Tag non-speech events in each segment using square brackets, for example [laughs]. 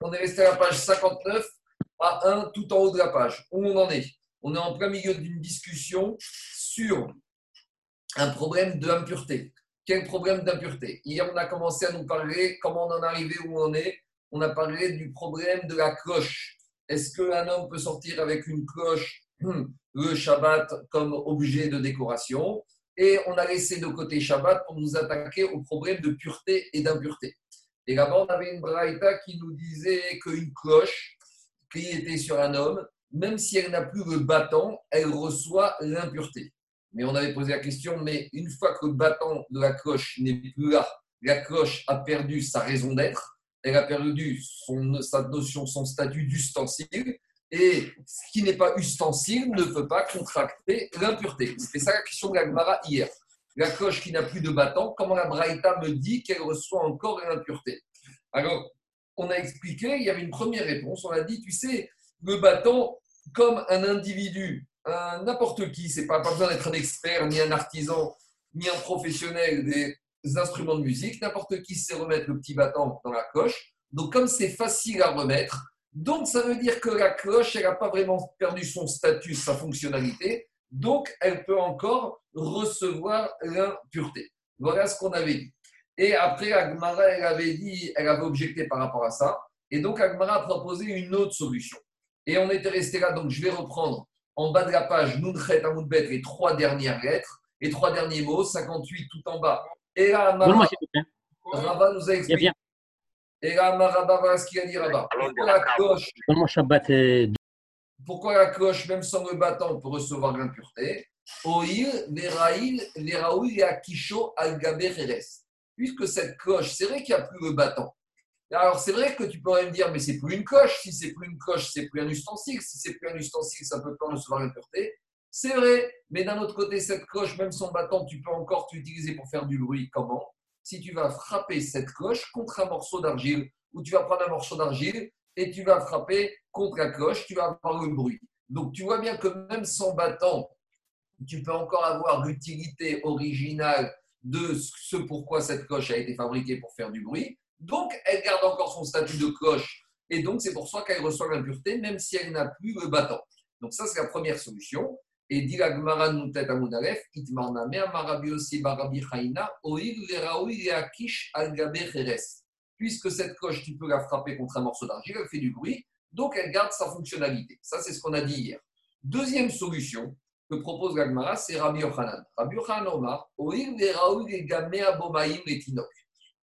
on est resté à la page 59 à 1 tout en haut de la page. Où on en est? On est en plein milieu d'une discussion sur un problème d'impureté. Quel problème d'impureté? Hier, on a commencé à nous parler comment on en est arrivé où on est. On a parlé du problème de la cloche. Est-ce qu'un homme peut sortir avec une cloche le Shabbat comme objet de décoration? Et on a laissé de côté Shabbat pour nous attaquer au problème de pureté et d'impureté. Et là-bas, on avait une braïta qui nous disait qu'une cloche qui était sur un homme, même si elle n'a plus le bâton, elle reçoit l'impureté. Mais on avait posé la question, mais une fois que le bâton de la cloche n'est plus là, la cloche a perdu sa raison d'être, elle a perdu son, sa notion, son statut d'ustensile, et ce qui n'est pas ustensile ne peut pas contracter l'impureté. C'était ça la question de la Gemara hier. La cloche qui n'a plus de bâton, comment la Braïta me dit qu'elle reçoit encore l'impureté. Alors, on a expliqué, il y avait une première réponse, on a dit, tu sais, le bâton, comme un individu n'importe qui, c'est pas, pas besoin d'être un expert, ni un artisan, ni un professionnel des instruments de musique, n'importe qui sait remettre le petit bâton dans la cloche. Donc comme c'est facile à remettre, donc ça veut dire que la cloche, elle n'a pas vraiment perdu son statut, sa fonctionnalité, donc elle peut encore recevoir l'impureté. Voilà ce qu'on avait dit. Et après, Agmara, elle avait dit, elle avait objecté par rapport à ça. Et donc, Agmara a proposé une autre solution. Et on était resté là, donc je vais reprendre en bas de la page, Nunchet Amoudbet, les trois dernières lettres, les trois derniers mots, 58 tout en bas. Et là, Rava nous a expliqué. Et là, Maraba, voilà ce qu'il a dit Rava. Pourquoi la cloche Pourquoi la cloche, même sans le bâton, peut recevoir l'impureté? Puisque cette cloche, c'est vrai qu'il n'y a plus le bâton. Alors, c'est vrai que tu pourrais me dire, mais c'est plus une coche. Si c'est plus une coche, c'est plus un ustensile. Si c'est plus un ustensile, ça peut pas recevoir l'impureté. C'est vrai, mais d'un autre côté, cette cloche, même son bâton, tu peux encore l'utiliser pour faire du bruit. Comment? Si tu vas frapper cette cloche contre un morceau d'argile, ou tu vas prendre un morceau d'argile et tu vas frapper contre la cloche, tu vas avoir le bruit. Donc, tu vois bien que même sans bâton, tu peux encore avoir l'utilité originale de ce pourquoi cette cloche a été fabriquée pour faire du bruit. Donc, elle garde encore son statut de cloche. Et donc, c'est pour ça qu'elle reçoit l'impureté, même si elle n'a plus le bâton. Donc, ça, c'est la première solution. Et dit la Gemara Noutet Amoudalef, Itmarna Mea Marabi aussi Barabi Chaina, Oil Veraoui Akish al Puisque cette cloche, tu peux la frapper contre un morceau d'argile, elle fait du bruit, donc elle garde sa fonctionnalité. Ça, c'est ce qu'on a dit hier. Deuxième solution que propose la Gemara, c'est Rabbi Yochanan. Rabbi Yochanan Omar,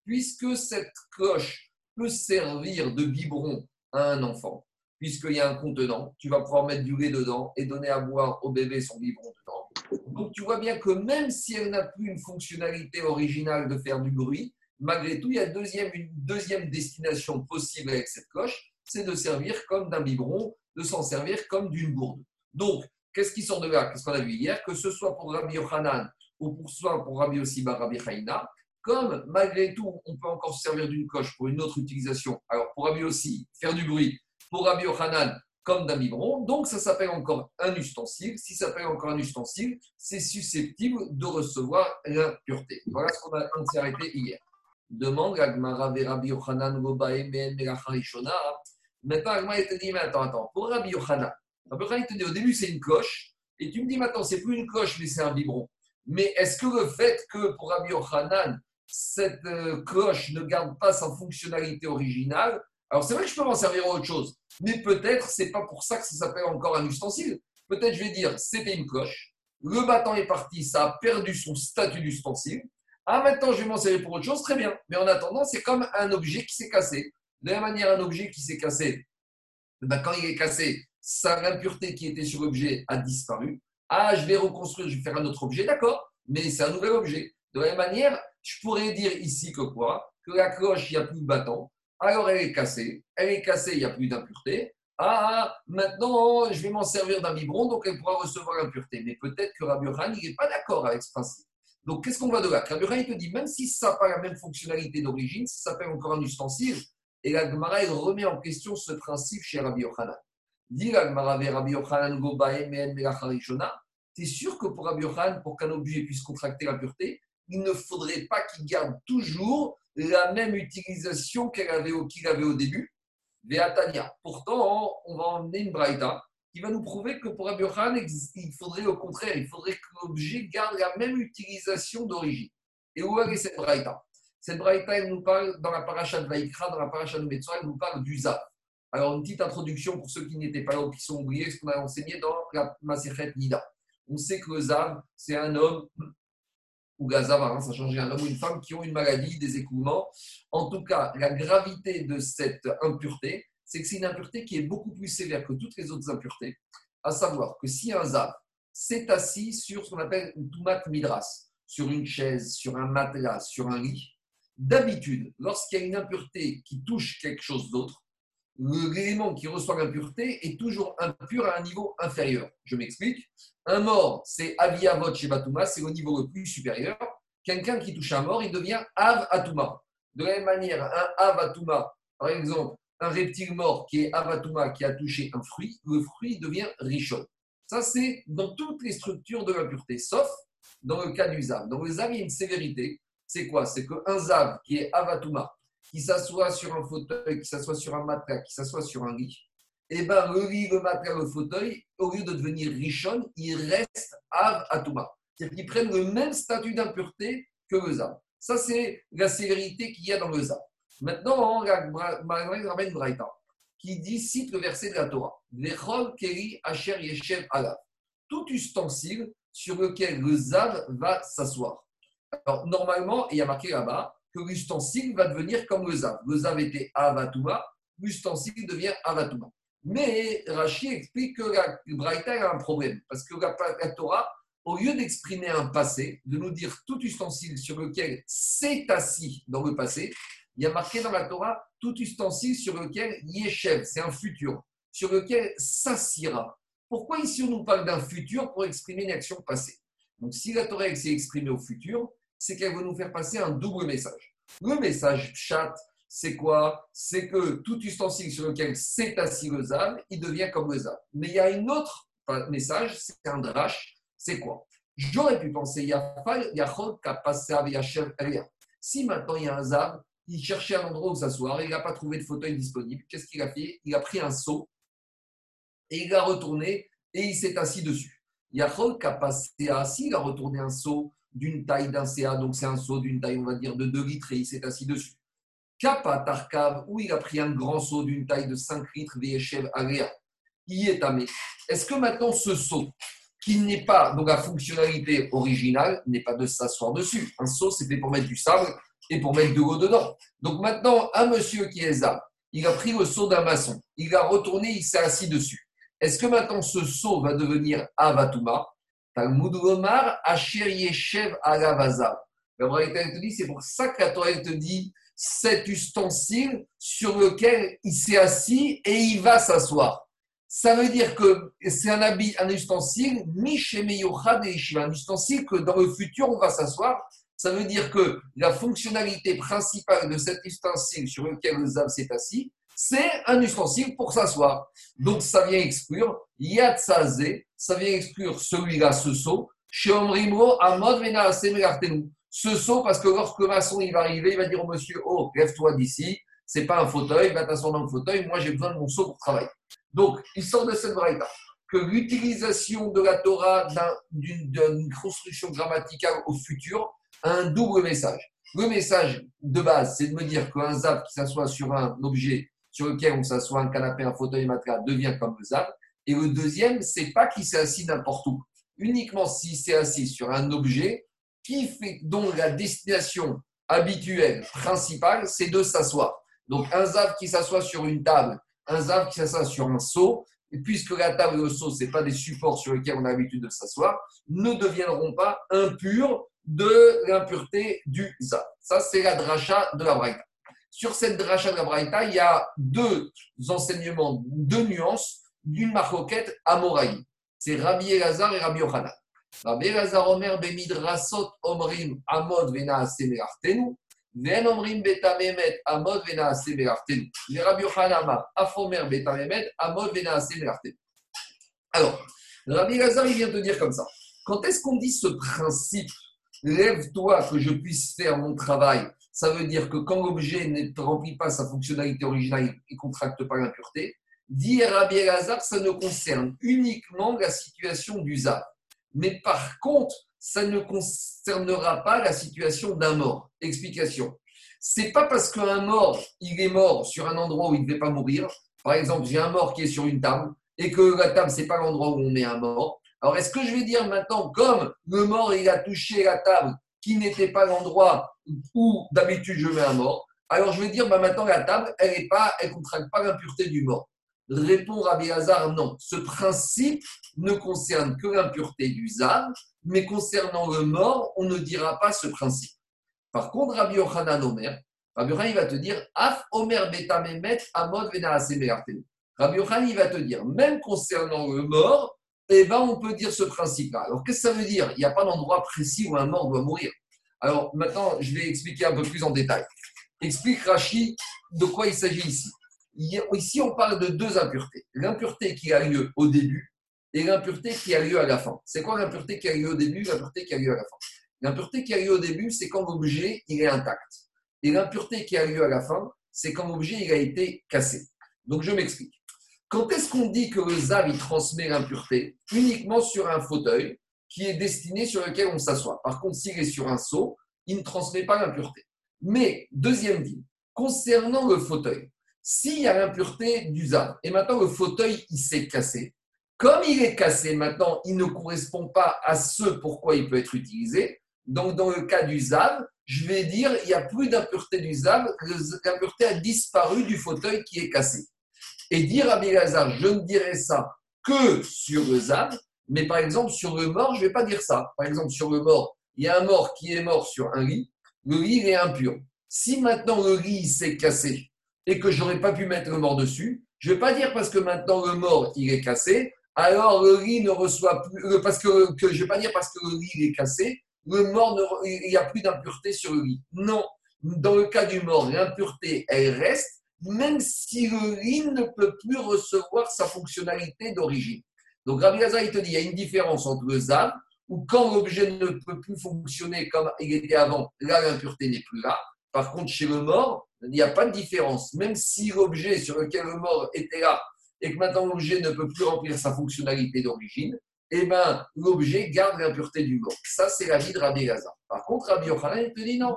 puisque cette cloche peut servir de biberon à un enfant, puisqu'il y a un contenant, tu vas pouvoir mettre du lait dedans et donner à boire au bébé son biberon dedans. Donc tu vois bien que même si elle n'a plus une fonctionnalité originale de faire du bruit, malgré tout, il y a une deuxième destination possible avec cette cloche, c'est de servir comme d'un biberon, de s'en servir comme d'une gourde. Donc, qu'est-ce qui sort de là? Qu'est-ce qu'on a vu hier? Que ce soit pour Rabbi Yochanan ou pour, pour Rabbi Osiba, Rabbi Chaïna, comme malgré tout, on peut encore se servir d'une coche pour une autre utilisation, alors pour Rabbi aussi, faire du bruit, pour Rabbi comme d'un biberon, donc ça s'appelle encore un ustensile. Si ça s'appelle encore un ustensile, c'est susceptible de recevoir l'impureté. Voilà ce qu'on a, arrêté hier. Demande à Gmara Rabbi Yochanan Maintenant, Agmara te dit, mais attends, attends, pour Rabbi Yochanan, Rabbi Yochanan te dit, au début c'est une coche, et tu me dis maintenant, c'est plus une coche, mais c'est un biberon. Mais est-ce que le fait que pour Rabbi Yochanan, cette euh, cloche ne garde pas sa fonctionnalité originale, alors c'est vrai que je peux m'en servir à autre chose, mais peut-être c'est pas pour ça que ça s'appelle encore un ustensile. Peut-être je vais dire c'était une cloche, le bâton est parti, ça a perdu son statut d'ustensile. Ah maintenant je vais m'en servir pour autre chose, très bien. Mais en attendant, c'est comme un objet qui s'est cassé. De la même manière, un objet qui s'est cassé, ben, quand il est cassé, sa impureté qui était sur l'objet a disparu. Ah, je vais reconstruire, je vais faire un autre objet, d'accord, mais c'est un nouvel objet. De la même manière, je pourrais dire ici que quoi? Que la cloche, il n'y a plus de bâton. Alors elle est cassée. Elle est cassée, il n'y a plus d'impureté. Ah, maintenant, je vais m'en servir d'un biberon, donc elle pourra recevoir l'impureté. Mais peut-être que Rabbi il n'est pas d'accord avec ce principe. Donc, qu'est-ce qu'on va de là Rabbi il te dit, même si ça n'a pas la même fonctionnalité d'origine, ça s'appelle encore un ustensile. Et la Gemara, il remet en question ce principe chez Rabbi Yochanan. Dit la Rabbi Yochanan, c'est sûr que pour Rabbi Yochanan, pour qu'un objet puisse contracter l'impureté, il ne faudrait pas qu'il garde toujours la même utilisation qu'il avait, avait au début? Veatania. Pourtant, on va emmener une braïta qui va nous prouver que pour Rabbi il faudrait au contraire, il faudrait que l'objet garde la même utilisation d'origine. Et où est cette braïta? Cette braïta, elle nous parle dans la paracha de Vaikra, dans la paracha de Metzora, elle nous parle du Zav. Alors, une petite introduction pour ceux qui n'étaient pas là ou qui sont oubliés, ce qu'on a enseigné dans la Maserhet Nida. On sait que le Zav, c'est un homme ou la hein, ça change un homme ou une femme qui ont une maladie, des écoulements. En tout cas, la gravité de cette impureté, c'est que c'est une impureté qui est beaucoup plus sévère que toutes les autres impuretés. À savoir que si un Zav s'est assis sur ce qu'on appelle une tumat midras, sur une chaise, sur un matelas, sur un lit, d'habitude, lorsqu'il y a une impureté qui touche quelque chose d'autre, l'élément qui reçoit l'impureté est toujours impur à un niveau inférieur. Je m'explique. Un mort, c'est Aviyavot chez Batuma, c'est au niveau le plus supérieur. Quelqu'un qui touche un mort, il devient Av Atuma. De la même manière, un Av Atuma, par exemple, un reptile mort qui est Avatuma, qui a touché un fruit, le fruit devient Rishon. Ça, c'est dans toutes les structures de l'impureté, sauf dans le cas du Zav. Dans le Zav, il y a une sévérité. C'est quoi? C'est qu'un Zav qui est Avatuma, qui s'assoit sur un fauteuil, qui s'assoit sur un matelas, qui s'assoit sur un lit, eh bien le lit, le matelas, le fauteuil, au lieu de devenir Rishon, il reste Av Atuma. C'est-à-dire qu'ils prennent le même statut d'impureté que le Zav. Ça, c'est la sévérité qu'il y a dans le Zav. Maintenant, ramène Braïta qui dit, cite le verset de la Torah Keri Asher Yeshev Alav. Tout ustensile sur lequel le Zav va s'asseoir. Alors, normalement, il y a marqué là-bas, que l'ustensile va devenir comme le zav. Le zav était avatuma, l'ustensile devient avatuma. Mais Rachi explique que la Braïta a un problème, parce que la, Torah, au lieu d'exprimer un passé, de nous dire tout ustensile sur lequel s'est assis dans le passé, il y a marqué dans la Torah tout ustensile sur lequel Yeshev, c'est un futur, sur lequel s'assira. Pourquoi ici on nous parle d'un futur pour exprimer une action passée? Donc si la Torah s'est exprimée au futur, c'est qu'elle veut nous faire passer un double message. Le message chat, c'est quoi? C'est que tout ustensile sur lequel c'est assis le zav, il devient comme le zav. Mais il y a un autre message, c'est un drash, c'est quoi? J'aurais pu penser, si maintenant il y a un zav, il cherchait un endroit où s'asseoir, il n'a pas trouvé de fauteuil disponible, qu'est-ce qu'il a fait? Il a pris un seau et il l'a retourné et il s'est assis dessus. Yachol assis, il a retourné un seau d'une taille d'un CA, donc c'est un seau d'une taille, on va dire, de 2 litres et il s'est assis dessus. Kappa Tarkav, où il a pris un grand seau d'une taille de 5 litres, VHF Agréa, y est amé. Est-ce que maintenant ce seau, qui n'est pas, donc la fonctionnalité originale, n'est pas de s'asseoir dessus? Un seau, c'est fait pour mettre du sable et pour mettre de l'eau dedans. Donc maintenant, un monsieur qui est là, il a pris le seau d'un maçon, il a retourné, il s'est assis dessus. Est-ce que maintenant ce seau va devenir Avatuma? Talmud Gomar, Asher Agavaza. La te dit, c'est pour ça que la Torah te dit cet ustensile sur lequel il s'est assis et il va s'asseoir. Ça veut dire que c'est un habit, un ustensile, un ustensile que dans le futur on va s'asseoir. Ça veut dire que la fonctionnalité principale de cet ustensile sur lequel le Zav s'est assis, c'est un ustensile pour s'asseoir. Donc ça vient exclure Yatsazé, ça vient exclure celui-là, ce saut. Chez Omrimro, Amod Ce saut, parce que lorsque le maçon il va arriver, il va dire au monsieur Oh, lève-toi d'ici, c'est pas un fauteuil, va t'asseoir dans le fauteuil, moi j'ai besoin de mon saut pour travailler. Donc, il sort de cette braïta que l'utilisation de la Torah d'une construction grammaticale au futur un double message. Le message de base, c'est de me dire qu'un zap qui s'assoit sur un objet sur lequel on s'assoit, un canapé, un fauteuil, un matelas, devient comme le zap. Et le deuxième, c'est pas qu'il s'est assis n'importe où. Uniquement s'il s'est assis sur un objet qui fait, dont la destination habituelle, principale, c'est de s'asseoir. Donc un zav qui s'assoit sur une table, un zav qui s'assoit sur un seau, puisque la table et le seau, ce pas des supports sur lesquels on a l'habitude de s'asseoir, ne deviendront pas impurs de l'impureté du zav. Ça, c'est la dracha de la braïta. Sur cette dracha de la braïta, il y a deux enseignements, deux nuances d'une marcoquette amoraï. C'est Rabbi Elazar et Rabbi Yochanan. Rabbi Elazar Omer bemidrasot omrim amod vena semerartenu. Ven omrim betamemet amod vena semerartenu. Le Rabbi Yochanan afomer betamemet amod vena semerartenu. Alors, Rabbi Elazar, il vient te dire comme ça. Quand est-ce qu'on dit ce principe Lève-toi que je puisse faire mon travail ça veut dire que quand l'objet ne remplit pas sa fonctionnalité originale, il ne contracte pas l'impureté. Dit Rabbi Elazar, ça ne concerne uniquement la situation du Zav. Mais par contre, ça ne concernera pas la situation d'un mort. Explication. C'est pas parce qu'un mort, il est mort sur un endroit où il ne devait pas mourir. Par exemple, j'ai un mort qui est sur une table et que la table, c'est pas l'endroit où on met un mort. Alors, est-ce que je vais dire maintenant, comme le mort, il a touché la table qui n'était pas l'endroit où d'habitude je mets un mort, alors je vais dire, bah, maintenant, la table, elle ne contracte pas l'impureté du mort. Répond Rabbi Hazar, non. Ce principe ne concerne que l'impureté du Zav, mais concernant le mort, on ne dira pas ce principe. Par contre, Rabbi Yochanan Omer, Rabbi Yochanan, il va te dire, Af Omer Betamemet Amod Rabbi Yochanan, il va te dire, même concernant le mort, eh ben, on peut dire ce principe-là. Alors, qu'est-ce que ça veut dire? Il n'y a pas d'endroit précis où un mort doit mourir. Alors, maintenant, je vais expliquer un peu plus en détail. Explique Rachi de quoi il s'agit ici. Ici, on parle de deux impuretés. L'impureté qui a lieu au début et l'impureté qui a lieu à la fin. C'est quoi l'impureté qui a lieu au début l'impureté qui a lieu à la fin? L'impureté qui a lieu au début, c'est quand l'objet est intact. Et l'impureté qui a lieu à la fin, c'est quand l'objet a été cassé. Donc je m'explique. Quand est-ce qu'on dit que le ZAV il transmet l'impureté Uniquement sur un fauteuil qui est destiné sur lequel on s'assoit? Par contre, s'il est sur un seau, il ne transmet pas l'impureté. Mais, deuxième dit, concernant le fauteuil, s'il y a l'impureté du ZAV, et maintenant le fauteuil il s'est cassé, comme il est cassé maintenant, il ne correspond pas à ce pourquoi il peut être utilisé. Donc, dans le cas du ZAV, je vais dire il n'y a plus d'impureté du ZAV, l'impureté a disparu du fauteuil qui est cassé. Et dire à Bélazar, je ne dirai ça que sur le ZAV, mais par exemple, sur le mort, je ne vais pas dire ça. Par exemple, sur le mort, il y a un mort qui est mort sur un lit, le lit est impur. Si maintenant le lit s'est cassé et que je n'aurais pas pu mettre le mort dessus, je ne vais pas dire parce que maintenant le mort il est cassé, alors le lit ne reçoit plus, parce que, que je ne vais pas dire parce que le lit est cassé, le mort il n'y a plus d'impureté sur le lit. Non, dans le cas du mort, l'impureté elle reste, même si le lit ne peut plus recevoir sa fonctionnalité d'origine. Donc Rabbi Gaza, il te dit, il y a une différence entre le ZAV, où quand l'objet ne peut plus fonctionner comme il était avant, là l'impureté n'est plus là. Par contre, chez le mort, il n'y a pas de différence. Même si l'objet sur lequel le mort était là et que maintenant l'objet ne peut plus remplir sa fonctionnalité d'origine, eh ben, l'objet garde l'impureté du mort. Ça, c'est la vie de Rabbi Gaza. Par contre, Rabbi Yochanan, il te dit non.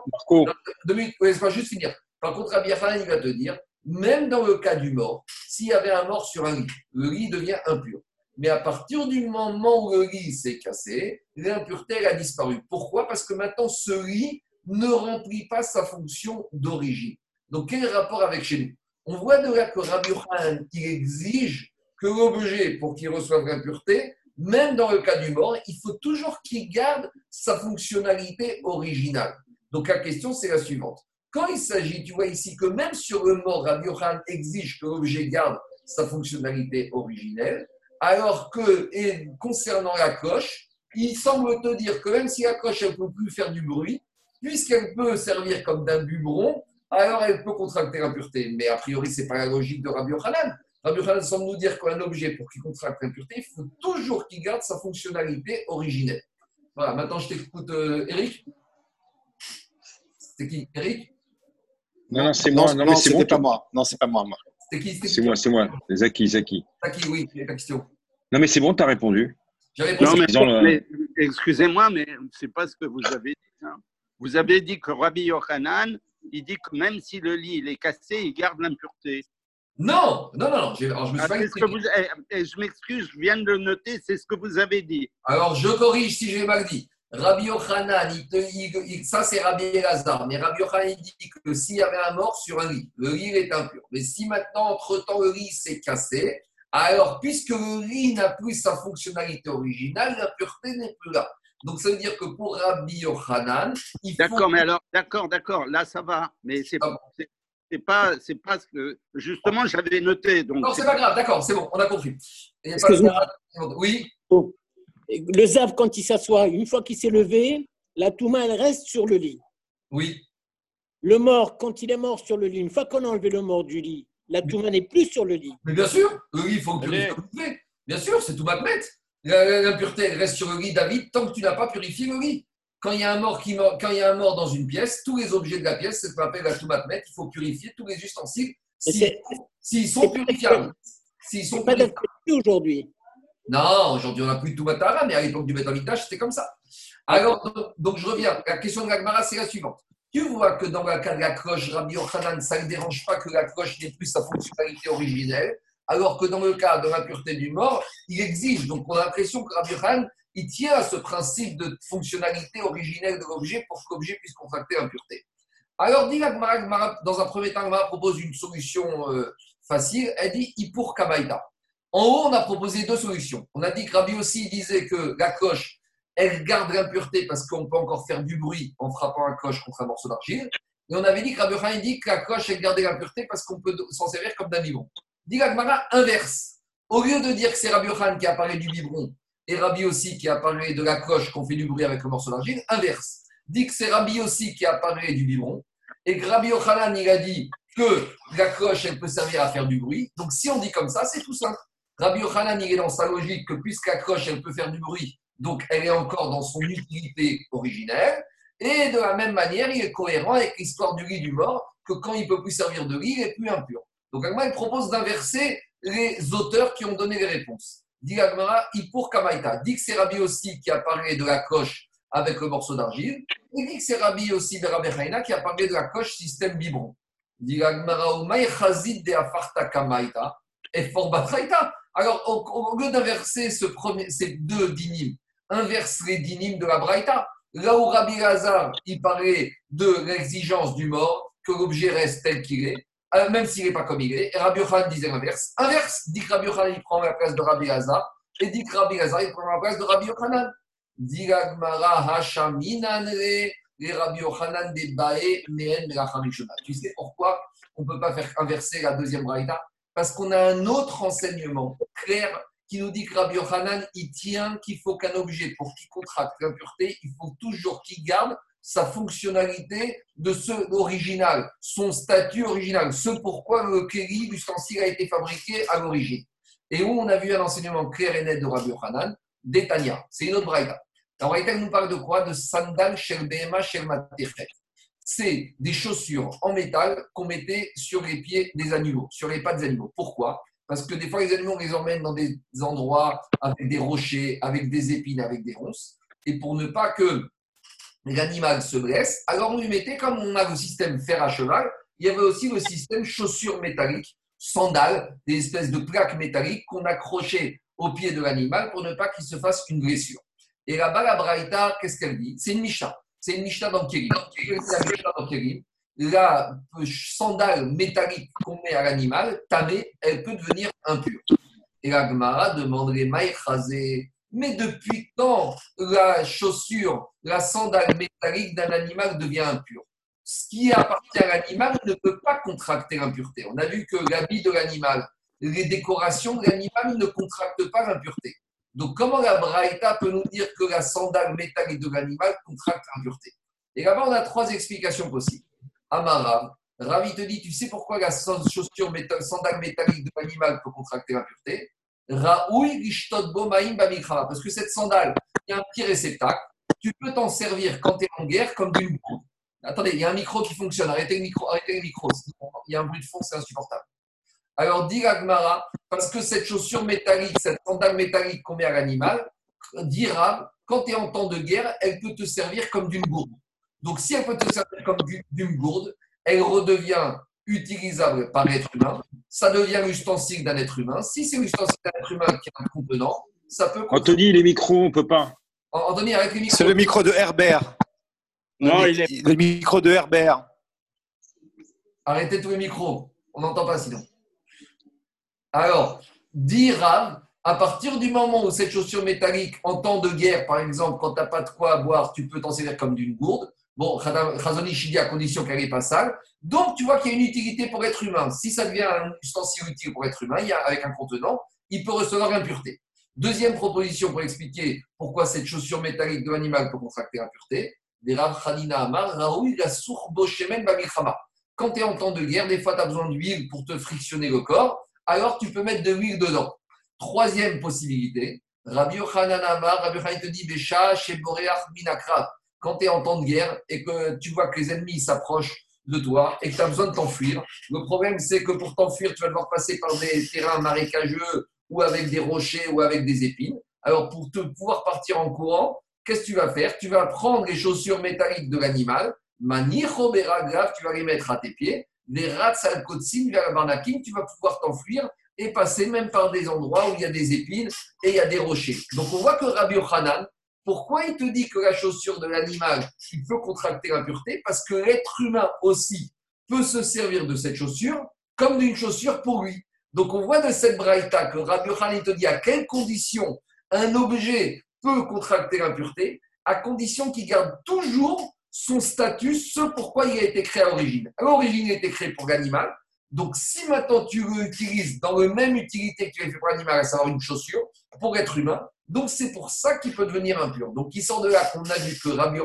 Deux minutes, juste finir. Par contre, Rabbi Yochanan, il va te dire, même dans le cas du mort, s'il y avait un mort sur un lit, le lit devient impur. Mais à partir du moment où le lit s'est cassé, l'impureté a disparu. Pourquoi? Parce que maintenant, ce lit ne remplit pas sa fonction d'origine. Donc, quel rapport avec chez nous? On voit de là que Rabbi il exige que l'objet, pour qu'il reçoive l'impureté, même dans le cas du mort, il faut toujours qu'il garde sa fonctionnalité originale. Donc, la question, c'est la suivante. Quand il s'agit, tu vois ici que même sur le mort, Rabbi Yochanan exige que l'objet garde sa fonctionnalité originelle, alors que, et concernant la cloche, il semble te dire que même si la cloche ne peut plus faire du bruit, puisqu'elle peut servir comme d'un buberon, alors elle peut contracter l'impureté. Mais a priori, ce n'est pas la logique de Rabbi Yochanan. Rabbi Yochanan semble nous dire qu'un objet, pour qu'il contracte l'impureté, il faut toujours qu'il garde sa fonctionnalité originelle. Voilà, maintenant je t'écoute, euh, Eric. C'est qui Eric? Non, non, c'est moi. Non, non c'est pas moi. Non, c'est pas moi. moi. C'est qui C'est moi, c'est moi. Zaki, Zaki. Zaki, oui, il ta question. Non, mais c'est bon, tu as répondu. Non, mais, excusez-moi, mais c'est pas ce que vous avez dit. Hein. Vous avez dit que Rabbi Yochanan, il dit que même si le lit il est cassé, il garde l'impureté. Non, non, non, non. je me suis ah, pas eh, eh, je m'excuse, je viens de le noter, c'est ce que vous avez dit. Alors, je corrige si j'ai mal dit. Rabbi Yochanan, ça c'est Rabbi Elazar, mais Rabbi Yochanan il dit que s'il y avait un mort sur un lit, le lit est impur. Mais si maintenant, entre-temps, le lit s'est cassé, alors puisque le lit n'a plus sa fonctionnalité originale, l'impureté n'est plus là. Donc ça veut dire que pour Rabbi Yochanan, il faut. D'accord, mais alors, d'accord, d'accord, là ça va, mais c'est ah c'est pas, c'est pas ce que justement j'avais noté. Donc non, c'est pas grave, d'accord, c'est bon, on a compris. Oui. Oh le Zav, quand il s'assoit, une fois qu'il s'est levé, la Touma, elle reste sur le lit. Oui. Le mort, quand il est mort sur le lit, une fois qu'on a enlevé le mort du lit, la Touma n'est plus sur le lit. Mais bien sûr, le lit, il faut que tu le Bien sûr, c'est tout Mahmet. L'impureté, elle reste sur le lit, David, tant que tu n'as pas purifié le lit. quand il y a un mort, qui quand il y a un mort dans une pièce, tous les objets de la pièce, c'est ce qu'on appelle la toumatmet, il faut purifier tous les ustensiles. S'ils sont purifiables. S'ils sont pas aujourd'hui. Non, aujourd'hui on n'a plus de toumatara, mais à l'époque du Betamitash, c'était comme ça. Alors, donc, je reviens. La question de la c'est la suivante. Tu vois que dans le cas de la cloche, Rabbi Yochanan, ça ne dérange pas que la cloche n'ait plus sa fonctionnalité originelle, alors que dans le cas de l'impureté du mort, il exige. Donc on a l'impression que Rabbi Yochanan, il tient à ce principe de fonctionnalité originelle de l'objet pour que l'objet puisse contracter l'impureté. Alors, dit dans un premier temps, Gmara propose une solution euh, facile. Elle dit Ipur Kabaïta. En haut, on a proposé deux solutions. On a dit que Rabbi aussi disait que la cloche, elle garde l'impureté parce qu'on peut encore faire du bruit en frappant un cloche contre un morceau d'argile. Et on avait dit que Rabbi dit que la cloche, elle gardait l'impureté parce qu'on peut s'en servir comme d'un biberon. Dit Gmara inverse. Au lieu de dire que c'est Rabbi qui a parlé du biberon et Rabbi aussi qui a parlé de la cloche qu'on fait du bruit avec le morceau d'argile, inverse. Dit que c'est Rabbi aussi qui a parlé du biberon et que Rabbi Yochanan, il a dit que la cloche, elle peut servir à faire du bruit. Donc si on dit comme ça, c'est tout simple. Rabbi Yochanan, il est dans sa logique que puisque la cloche, elle peut faire du bruit, donc elle est encore dans son utilité originelle. Et de la même manière, il est cohérent avec l'histoire du lit du mort, que quand il ne peut plus servir de lit, il est plus impur. Donc Agma, il propose d'inverser les auteurs qui ont donné les réponses. Dit Agmara, pour Kamaita. Dit que c'est Rabbi aussi qui a parlé de la coche avec le morceau d'argile. Et dit que c'est Rabbi aussi de Rabbi qui a parlé de la coche système biberon. Dit Agmara, de Afarta Kamaita et Forbatraita. Alors, au, lieu d'inverser ces deux dynimes, inverse les dynimes de la Braïta. Là où Rabbi Lazar, il parlait de l'exigence du mort, que l'objet reste tel qu'il est, euh, même s'il n'est pas comme il est. Et Rabbi Yochanan disait l'inverse. Inverse, dit Rabbi il prend la place de Rabbi Lazar, et dit Rabbi Lazar, il prend la place de Rabbi Yochanan. Tu sais pourquoi on ne peut pas faire inverser la deuxième Braïta? Parce qu'on a un autre enseignement clair qui nous dit que Rabbi Yochanan, il tient qu'il faut qu'un objet, pour qu'il contracte l'impureté, il faut toujours qu'il garde sa fonctionnalité de ce original, son statut original, ce pourquoi le kéli, l'ustensile, a été fabriqué à l'origine. Et où on a vu un enseignement clair et net de Rabbi Yochanan, d'Etania. C'est une autre braïda. La braïda nous parle de quoi? De sandal shel shel c'est des chaussures en métal qu'on mettait sur les pieds des animaux, sur les pattes des animaux. Pourquoi? Parce que des fois, les animaux, on les emmène dans des endroits avec des rochers, avec des épines, avec des ronces. Et pour ne pas que l'animal se blesse, alors on lui mettait, comme on a le système fer à cheval, il y avait aussi le système chaussures métalliques, sandales, des espèces de plaques métalliques qu'on accrochait au pied de l'animal pour ne pas qu'il se fasse une blessure. Et là-bas, la Braïta, qu'est-ce qu'elle dit? C'est une Mishnah. C'est une Mishnah dans Kérim. La sandale métallique qu'on met à l'animal, tamé, elle peut devenir impure. Et la Gemara demanderait Maïchazé. Mais depuis quand la chaussure, la sandale métallique d'un animal devient impure? Ce qui appartient à l'animal ne peut pas contracter l'impureté. On a vu que l'habit de l'animal, les décorations de l'animal ne contractent pas l'impureté. Donc, comment la Braïta peut nous dire que la sandale métallique de l'animal contracte l'impureté? Et là-bas, on a trois explications possibles. Amara, Ravi te dit, tu sais pourquoi la chaussure métal, sandale métallique de l'animal peut contracter l'impureté? Raoui Parce que cette sandale, il y a un petit réceptacle. Tu peux t'en servir quand tu es en guerre comme d'une boue. Attendez, il y a un micro qui fonctionne. Arrêtez le micro. Arrêtez le micro. Il y a un bruit de fond, c'est insupportable. Alors, dit Agmara, parce que cette chaussure métallique, cette sandale métallique qu'on met à l'animal, dira, quand tu es en temps de guerre, elle peut te servir comme d'une gourde. Donc, si elle peut te servir comme d'une gourde, elle redevient utilisable par l'être humain. Ça devient l'ustensile d'un être humain. Si c'est l'ustensile d'un être humain qui est un contenant, ça peut. Anthony, les micros, on ne peut pas. Anthony, avec les micros. C'est le micro de Herbert. Non, il est le micro de Herbert. Arrêtez tous les micros. On n'entend pas sinon. Alors, dit à partir du moment où cette chaussure métallique, en temps de guerre, par exemple, quand tu n'as pas de quoi boire, tu peux t'en servir comme d'une gourde. Bon, Razoni dit à condition qu'elle n'est pas sale. Donc, tu vois qu'il y a une utilité pour être humain. Si ça devient un ustensile utile pour être humain, il y a, avec un contenant, il peut recevoir l'impureté. Deuxième proposition pour expliquer pourquoi cette chaussure métallique de l'animal peut contracter l'impureté. Quand tu es en temps de guerre, des fois tu as besoin d'huile pour te frictionner le corps alors tu peux mettre de l'huile dedans. Troisième possibilité, Rabbi Yochanan Rabbi Yochanan te dit Bécha, Sheboreach Minakrat. quand tu es en temps de guerre et que tu vois que les ennemis s'approchent de toi et que tu as besoin de t'enfuir. Le problème, c'est que pour t'enfuir, tu vas devoir passer par des terrains marécageux ou avec des rochers ou avec des épines. Alors, pour te pouvoir partir en courant, qu'est-ce que tu vas faire? Tu vas prendre les chaussures métalliques de l'animal, grave, tu vas les mettre à tes pieds, les rats salkotsin vers la tu vas pouvoir t'enfuir et passer même par des endroits où il y a des épines et il y a des rochers. Donc, on voit que Rabbi Yochanan, pourquoi il te dit que la chaussure de l'animal, il peut contracter l'impureté Parce que l'être humain aussi peut se servir de cette chaussure comme d'une chaussure pour lui. Donc on voit de cette braïta que Rabbi Khan te dit à quelles conditions un objet peut contracter l'impureté, à condition qu'il garde toujours son statut, ce pourquoi il a été créé à l'origine. À l'origine, il a été créé pour l'animal. Donc si maintenant tu l'utilises dans la même utilité que tu as fait pour l'animal, à savoir une chaussure, pour être humain, donc c'est pour ça qu'il peut devenir impur. Donc il sort de là qu'on a vu que Rabbi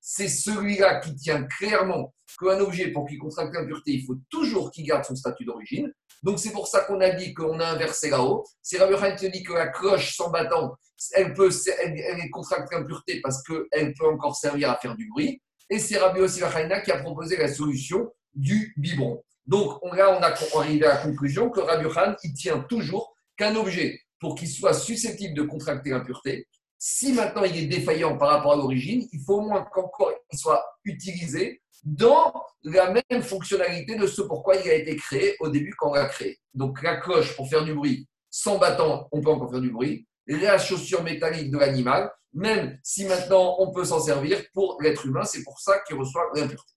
c'est celui-là qui tient clairement qu'un objet, pour qu'il contracte l'impureté, il faut toujours qu'il garde son statut d'origine. Donc c'est pour ça qu'on a dit qu'on a inversé là-haut. C'est Rabbi qui dit que la cloche sans battant, elle peut elle, contracte l'impureté parce qu'elle peut encore servir à faire du bruit. Et c'est Rabbi Yossi qui a proposé la solution du biberon. Donc là, on a arrivé à la conclusion que Rabbi Yochanan, il tient toujours qu'un objet pour qu'il soit susceptible de contracter l'impureté. Si maintenant il est défaillant par rapport à l'origine, il faut au moins qu'encore il soit utilisé dans la même fonctionnalité de ce pourquoi il a été créé au début quand on l'a créé. Donc la cloche pour faire du bruit, sans battant, on peut encore faire du bruit. La chaussure métallique de l'animal, même si maintenant on peut s'en servir pour l'être humain, c'est pour ça qu'il reçoit l'impureté.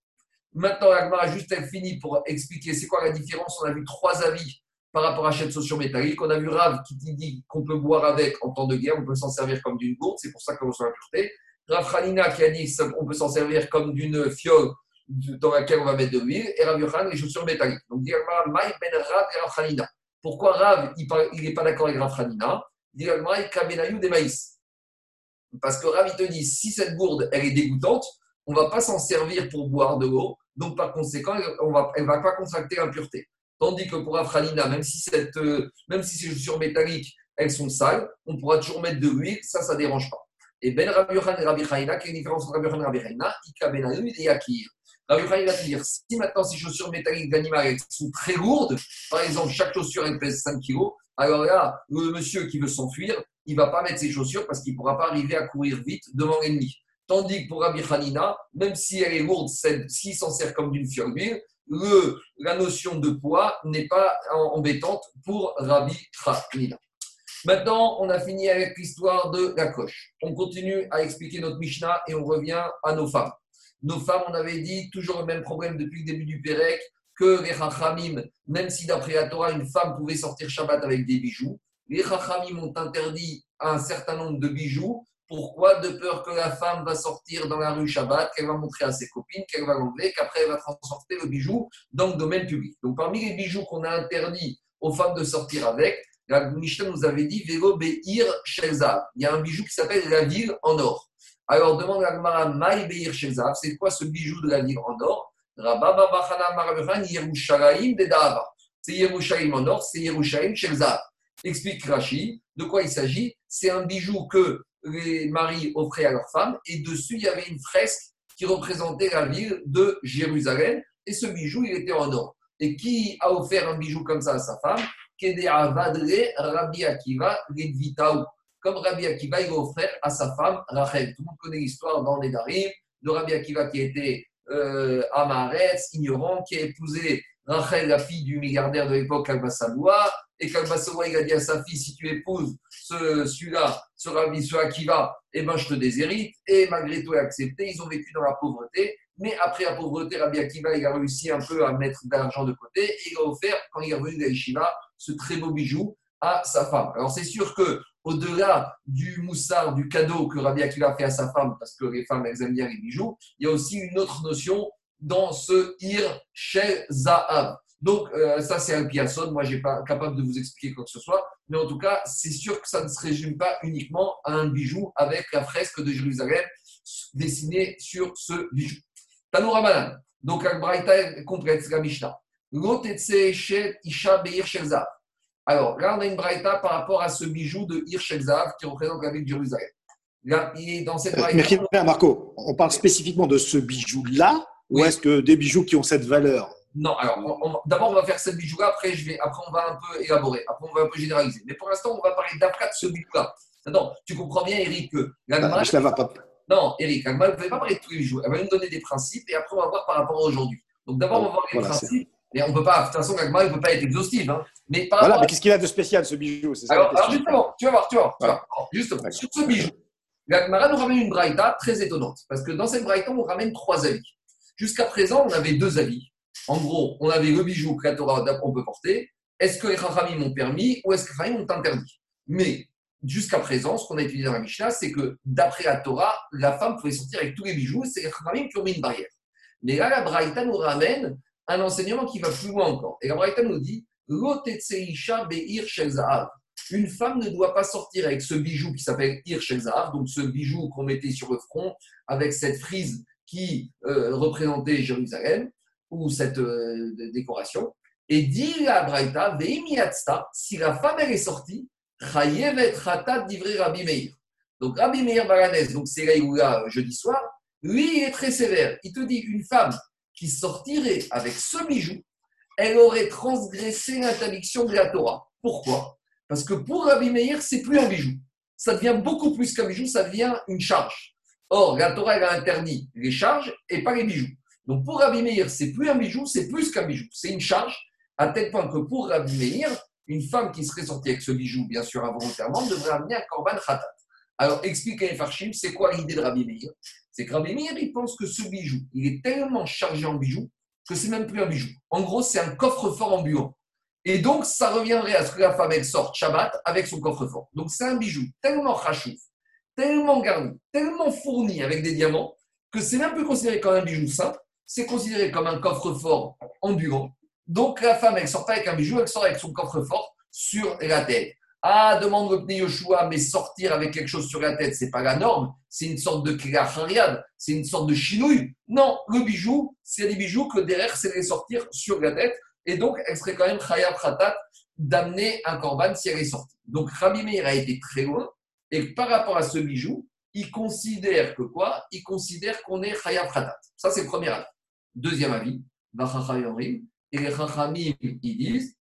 Maintenant, a juste elle fini pour expliquer c'est quoi la différence. On a vu trois avis par rapport à cette chaussure métallique. On a vu Rav qui dit qu'on peut boire avec en temps de guerre, on peut s'en servir comme d'une gourde, c'est pour ça qu'on reçoit l'impureté. Rav Khalina qui a dit qu'on peut s'en servir comme d'une fiole dans laquelle on va mettre de l'huile, et Rav Yochan, les chaussures métalliques. Donc, ben Rav et Rav. Pourquoi Rav, il n'est pas d'accord avec Rav Khalina Kabenayou des maïs. Parce que Rav, il te dit, si cette gourde, elle est dégoûtante, on ne va pas s'en servir pour boire de l'eau, donc par conséquent, elle ne va pas contracter l'impureté. Tandis que pour Afralina, même si, cette, euh, même si ces chaussures métalliques, elles sont sales, on pourra toujours mettre de l'huile, ça, ça ne dérange pas. Et Ben Rabbi Yochan et Rabbi quelle est la différence entre Rabbi Yochan et Rabbi Chaina? Ika Ben et Yakir. Rabbi Chaina va te dire, si maintenant ces chaussures métalliques d'animal sont très lourdes, par exemple, chaque chaussure elle pèse 5 kg, alors là, le monsieur qui veut s'enfuir, il ne va pas mettre ses chaussures parce qu'il ne pourra pas arriver à courir vite devant l'ennemi. Tandis que pour Rabbi Hanina, même si elle est lourde, s'il s'en sert comme d'une fiole la notion de poids n'est pas embêtante pour Rabbi Hanina. Maintenant, on a fini avec l'histoire de la coche. On continue à expliquer notre Mishnah et on revient à nos femmes. Nos femmes, on avait dit toujours le même problème depuis le début du Pérec, que les Chachamim, même si d'après la Torah, une femme pouvait sortir Shabbat avec des bijoux, les Chachamim ont interdit un certain nombre de bijoux pourquoi De peur que la femme va sortir dans la rue Shabbat, qu'elle va montrer à ses copines, qu'elle va l'enlever, qu'après elle va transporter le bijou dans le domaine public? Donc parmi les bijoux qu'on a interdit aux femmes de sortir avec, la Mishnah nous avait dit Vélo Beir Shelzav. Il y a un bijou qui s'appelle la ville en or. Alors demande à Gmara Maï Beir c'est quoi ce bijou de la ville en or? C'est Yerushalayim en or, c'est Yerushalayim Shelzav. Explique Rashi, de quoi il s'agit C'est un bijou que les maris offraient à leurs femmes, et dessus, il y avait une fresque qui représentait la ville de Jérusalem, et ce bijou, il était en or. Et qui a offert un bijou comme ça à sa femme? Rabbi Akiva Comme Rabbi Akiva, il a offert à sa femme Rachel. Tout le monde connaît l'histoire dans les Darim de Rabbi Akiva qui était euh, ignorant, qui a épousé Rachel, la fille du milliardaire de l'époque, Al-Bassaboua, et qu'Al-Bassaboua, il a dit à sa fille, si tu épouses ce, celui-là, ce Rabbi, ce Akiva, eh ben, je te déshérite. Et malgré tout, il a accepté. Ils ont vécu dans la pauvreté. Mais après la pauvreté, Rabbi Akiva, il a réussi un peu à mettre de l'argent de côté. Et il a offert, quand il est revenu d'Aïshiva, ce très beau bijou à sa femme. Alors, c'est sûr que au-delà du moussard, du cadeau que Rabbi Akiva fait à sa femme, parce que les femmes, elles aiment bien les bijoux, il y a aussi une autre notion dans ce Ir Shel. Donc, euh, ça, c'est un piasson. Moi, je n'ai pas capable de vous expliquer quoi que ce soit. Mais en tout cas, c'est sûr que ça ne se résume pas uniquement à un bijou avec la fresque de Jérusalem dessinée sur ce bijou. Tanoura Donc, Al-Braïta complète la Mishnah. Alors, là, on a une braïta par rapport à ce bijou de Hirshel qui représente la ville de Jérusalem. dans cette euh, Mais Marco, on parle spécifiquement de ce bijou-là ou est-ce que des bijoux qui ont cette valeur Non, alors d'abord on va faire ce bijou-là, après, je vais, après on va un peu élaborer, après on va un peu généraliser. Mais pour l'instant, on va parler d'après de ce bijou-là. Non, tu comprends bien, Eric, que ah, pas. Non, Eric, elle ne va pas parler de tous les bijoux. Elle va nous donner des principes et après on va voir par rapport à aujourd'hui. Donc d'abord, on va voir les principes. Mais on peut pas, de toute façon, Gagma, ne peut pas être exhaustif. Hein. Mais voilà, mais qu'est-ce qu'il a de spécial, ce bijou? Alors, alors, justement, tu vas voir, tu vas voir. Justement, sur ce bijou, Gagmara nous ramène une braïta très étonnante. Parce que dans cette braïta, on ramène trois avis. Jusqu'à présent, on avait deux avis. En gros, on avait le bijou que la Torah on peut porter. Est-ce que les Chachamim m'ont permis ou est-ce que les Chachamim m'ont interdit? Mais jusqu'à présent, ce qu'on a étudié dans la Mishnah, c'est que d'après la Torah, la femme pouvait sortir avec tous les bijoux. C'est les Chachamim qui ont mis une barrière. Mais là, la braïta nous ramène un enseignement qui va plus loin encore. Et la Braïta nous dit une femme ne doit pas sortir avec ce bijou qui s'appelle Ir donc ce bijou qu'on mettait sur le front avec cette frise qui euh, représentait Jérusalem, ou cette euh, décoration. Et dit la Braïta, si la femme elle est sortie, Rabbi Meir. Donc Rabbi Meir Balanès, donc c'est là jeudi soir, lui il est très sévère. Il te dit une femme qui sortirait avec ce bijou, elle aurait transgressé l'interdiction de la Torah. Pourquoi? Parce que pour Rabbi Meir, c'est plus un bijou. Ça devient beaucoup plus qu'un bijou, ça devient une charge. Or, la Torah, elle a interdit les charges et pas les bijoux. Donc pour Rabbi Meir, c'est plus un bijou, c'est plus qu'un bijou. C'est une charge, à tel point que pour Rabbi Meir, une femme qui serait sortie avec ce bijou, bien sûr involontairement, devrait amener un korban khatat. Alors, expliquez les Farshim, c'est quoi l'idée de Rabbi Meir? C'est que Rabbi Meir, il pense que ce bijou, il est tellement chargé en bijoux que c'est même plus un bijou. En gros, c'est un coffre-fort en. Et donc, ça reviendrait à ce que la femme, elle sorte Shabbat avec son coffre-fort. Donc, c'est un bijou tellement rachouf, tellement garni, tellement fourni avec des diamants, que c'est même plus considéré comme un bijou simple, c'est considéré comme un coffre-fort en buant. Donc, la femme, elle sort pas avec un bijou, elle sort avec son coffre-fort sur la tête. Ah, demande le Yoshua, mais sortir avec quelque chose sur la tête, c'est pas la norme. C'est une sorte de klachariad, c'est une sorte de chinouille. Non, le bijou, c'est des bijoux que derrière, c'est les sortir sur la tête. Et donc, elle serait quand même chayab khatat d'amener un korban si elle est sortie. Donc, Rabbi Meir a été très loin. Et par rapport à ce bijou, il considère que quoi? Il considère qu'on est chayab khatat. Ça, c'est le premier avis. Deuxième avis, et les chachamim, ils disent,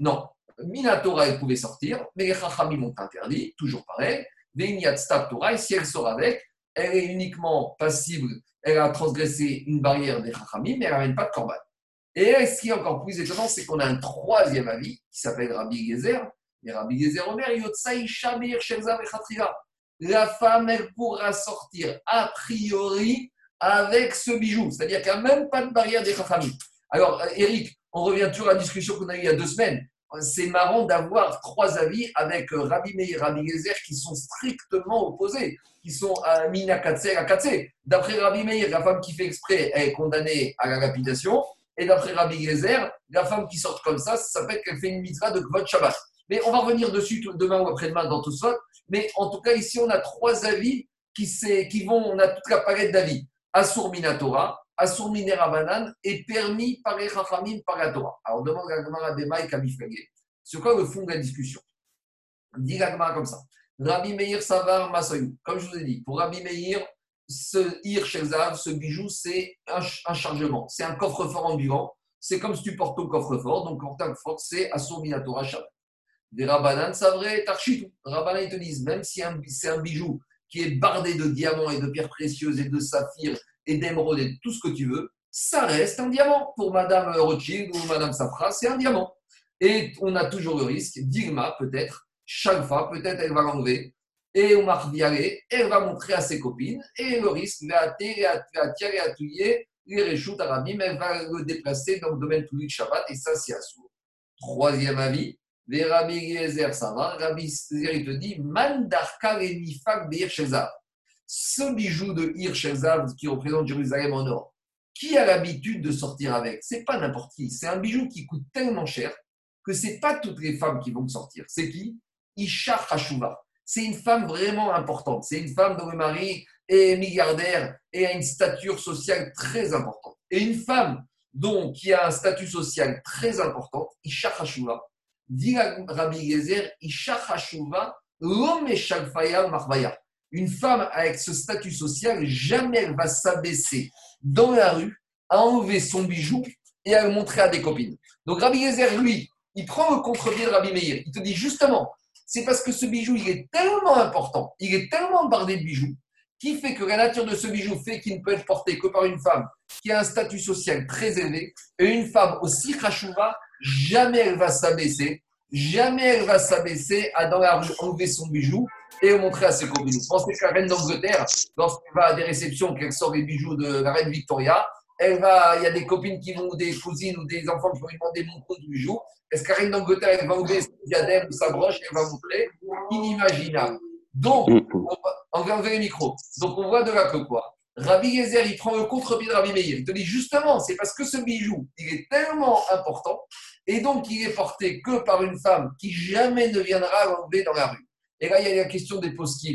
non, Minatora, elle pouvait sortir, mais les Chachamim ont interdit, toujours pareil. Veignat Stab Torah, si elle sort avec, elle est uniquement passible, elle a transgressé une barrière des Chachamim, mais elle n'amène pas de corban. Et ce qui est encore plus étonnant, c'est qu'on a un troisième avis qui s'appelle Rabbi Gezer. Et Rabbi Gezer Omer, La femme, elle pourra sortir a priori avec ce bijou. C'est-à-dire qu'il n'y a même pas de barrière des Chachamim. Alors, Eric, on revient toujours à la discussion qu'on a eue il y a deux semaines c'est marrant d'avoir trois avis avec euh, Rabbi Meir et Rabbi Gezer qui sont strictement opposés, qui sont à Mina Katse à Katse. D'après Rabbi Meir, la femme qui fait exprès est condamnée à la lapidation. Et d'après Rabbi Gezer, la femme qui sort comme ça, ça s'appelle qu'elle fait une mitzvah de Kvod Shabbat. Mais on va revenir dessus demain ou après-demain dans tout ça. Mais en tout cas, ici, on a trois avis qui, qui vont, on a toute la palette d'avis. Asur Minatora, Asur Minera est permis par les par la Torah. Alors, demande à Gemara Dema et Kamiflagé. C'est quoi le fond de la discussion? Dit la comme ça. Rabbi Meir Savar Masoyou. Comme je vous ai dit, pour Rabbi Meir, ce Ir Shelzav, ce bijou, c'est un, chargement. C'est un coffre-fort ambulant. C'est comme si tu portes ton coffre-fort. Donc, en tant que fort, c'est Asur Minatora. Des Rabbanan, c'est vrai, Tarchitou. Rabbanan, ils te disent, même si c'est un bijou qui est bardé de diamants et de pierres précieuses et de saphirs et d'émeraude et tout ce que tu veux, ça reste un diamant. Pour Madame Rothschild ou Madame Safra, c'est un diamant. Et on a toujours le risque, Digma peut-être, chaque fois, peut-être elle va l'enlever, et Omar Diaré, elle va montrer à ses copines, et le risque va attirer, attirer, attirer les Réchoutes Arabim, elle va le déplacer dans le domaine public Shabbat, et ça c'est Assour. Troisième avis, les Rabbi ça va, Rabbi Gezer, il te dit, Mandarka Nifak Beir Shezar ce bijou de Hirshezab qui représente Jérusalem en or, qui a l'habitude de sortir avec? C'est pas n'importe qui. C'est un bijou qui coûte tellement cher que c'est pas toutes les femmes qui vont sortir. C'est qui? Isha Hashuva. C'est une femme vraiment importante. C'est une femme dont le mari est milliardaire et a une stature sociale très importante. Et une femme donc, qui a un statut social très important, Isha Hashuva, dit Rabbi Gezer, Isha Hashuva Une femme avec ce statut social, jamais elle va s'abaisser dans la rue à enlever son bijou et à le montrer à des copines. Donc Rabbi Yezer, lui, il prend le contre-pied de Rabbi Meir. Il te dit justement, c'est parce que ce bijou, il est tellement important, il est tellement bardé de bijoux, qui fait que la nature de ce bijou fait qu'il ne peut être porté que par une femme qui a un statut social très élevé, et une femme aussi khashouva, jamais elle va s'abaisser, jamais elle va s'abaisser à dans la rue enlever son bijou et montrer à ses copines. Vous pensez que la reine d'Angleterre, lorsqu'elle va à des réceptions, qu'elle sort les bijoux de la reine Victoria, elle va, il y a des copines qui vont, ou des cousines ou des enfants qui vont lui demander mon compte du bijou. Est-ce qu'à reine d'Angleterre, va ouvrir son diadème ou sa broche et elle va montrer Inimaginable. Donc, mm. on va enlever les micros. Donc, on voit de là que quoi? Rabbi Yezer, il prend le contre-pied de Rabbi Meir. Il te dit justement, c'est parce que ce bijou, il est tellement important et donc il est porté que par une femme qui jamais ne viendra l'enlever dans la rue. Et là, il y a la question des post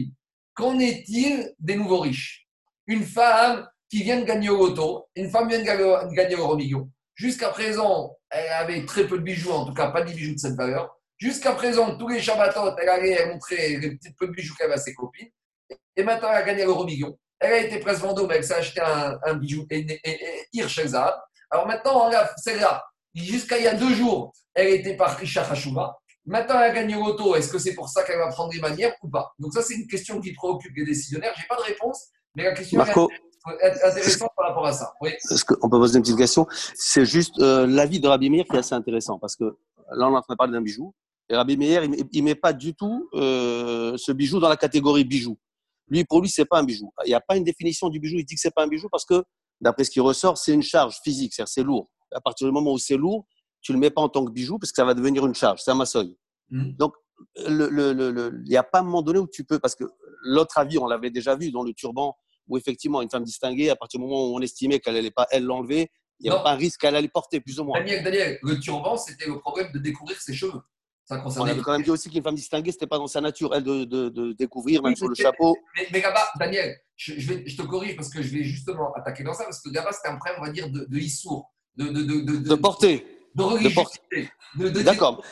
Qu'en est-il des nouveaux riches? Une femme qui vient de gagner au loto, une femme vient de gagner au million. Jusqu'à présent, elle avait très peu de bijoux, en tout cas pas de bijoux de cette valeur. Jusqu'à présent, tous les Shabbatot, elle allait montrer les petits peu de bijoux qu'elle avait à ses copines. Et maintenant, elle a gagné l'euro million. Elle a été presque Vendôme, elle s'est acheté un, bijou Hirshezad. Alors maintenant, c'est là. Jusqu'à il y a deux jours, elle était par Richard Hashouba. Maintenant, elle a gagné l'auto. Est-ce que c'est pour ça qu'elle va prendre des manières ou pas? Donc, ça, c'est une question qui préoccupe les décisionnaires. Je n'ai pas de réponse, mais la question est intéressante par rapport à ça. Oui. Qu'on peut poser une petite question? C'est juste euh, l'avis de Rabbi Meir qui est assez intéressant parce que là, on est en train de parler d'un bijou. Et Rabbi Meir, il ne met pas du tout euh, ce bijou dans la catégorie bijou. Lui, pour lui, c'est pas un bijou. Il n'y a pas une définition du bijou. Il dit que c'est pas un bijou parce que, d'après ce qui ressort, c'est une charge physique, c'est-à-dire c'est lourd. À partir du moment où c'est lourd, tu le mets pas en tant que bijou parce que ça va devenir une charge. C'est un massoï. Mmh. Donc, il n'y a pas un moment donné où tu peux, parce que l'autre avis, on l'avait déjà vu dans le turban, où effectivement, une femme distinguée, à partir du moment où on estimait qu'elle n'allait pas, elle, l'enlever, il n'y avait pas un risque qu'elle allait porter, plus ou moins. Daniel, Daniel, le turban, c'était le problème de découvrir ses cheveux. On avait quand même dit aussi qu'une femme distinguée, ce n'était pas dans sa nature, elle, de, de, découvrir, même sur le chapeau. Mais, là-bas, Daniel, je, vais, je, te corrige parce que je vais justement attaquer dans ça, parce que là-bas, c'était un problème, on va dire, de, de issour, de, de, de, de, porter. De, porter. D'accord.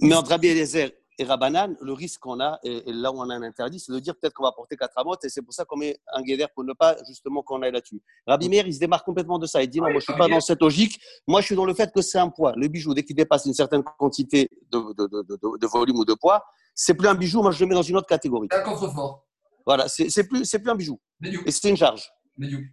Mais entre Rabbi Eliezer et Rabanan, le risque qu'on a, et, là où on a un interdit, c'est de dire peut-être qu'on va porter quatre amotes, et c'est pour ça qu'on met un guédère pour ne pas justement qu'on aille là-dessus. Rabbi Meir, il se démarque complètement de ça. Il dit non, moi je ne suis pas dans cette logique. Moi je suis dans le fait que c'est un poids. Le bijou, dès qu'il dépasse une certaine quantité de, de, de, de, volume ou de poids, c'est plus un bijou. Moi je le mets dans une autre catégorie. Un contrefort. Voilà, c'est plus, plus un bijou. Et c'est une charge.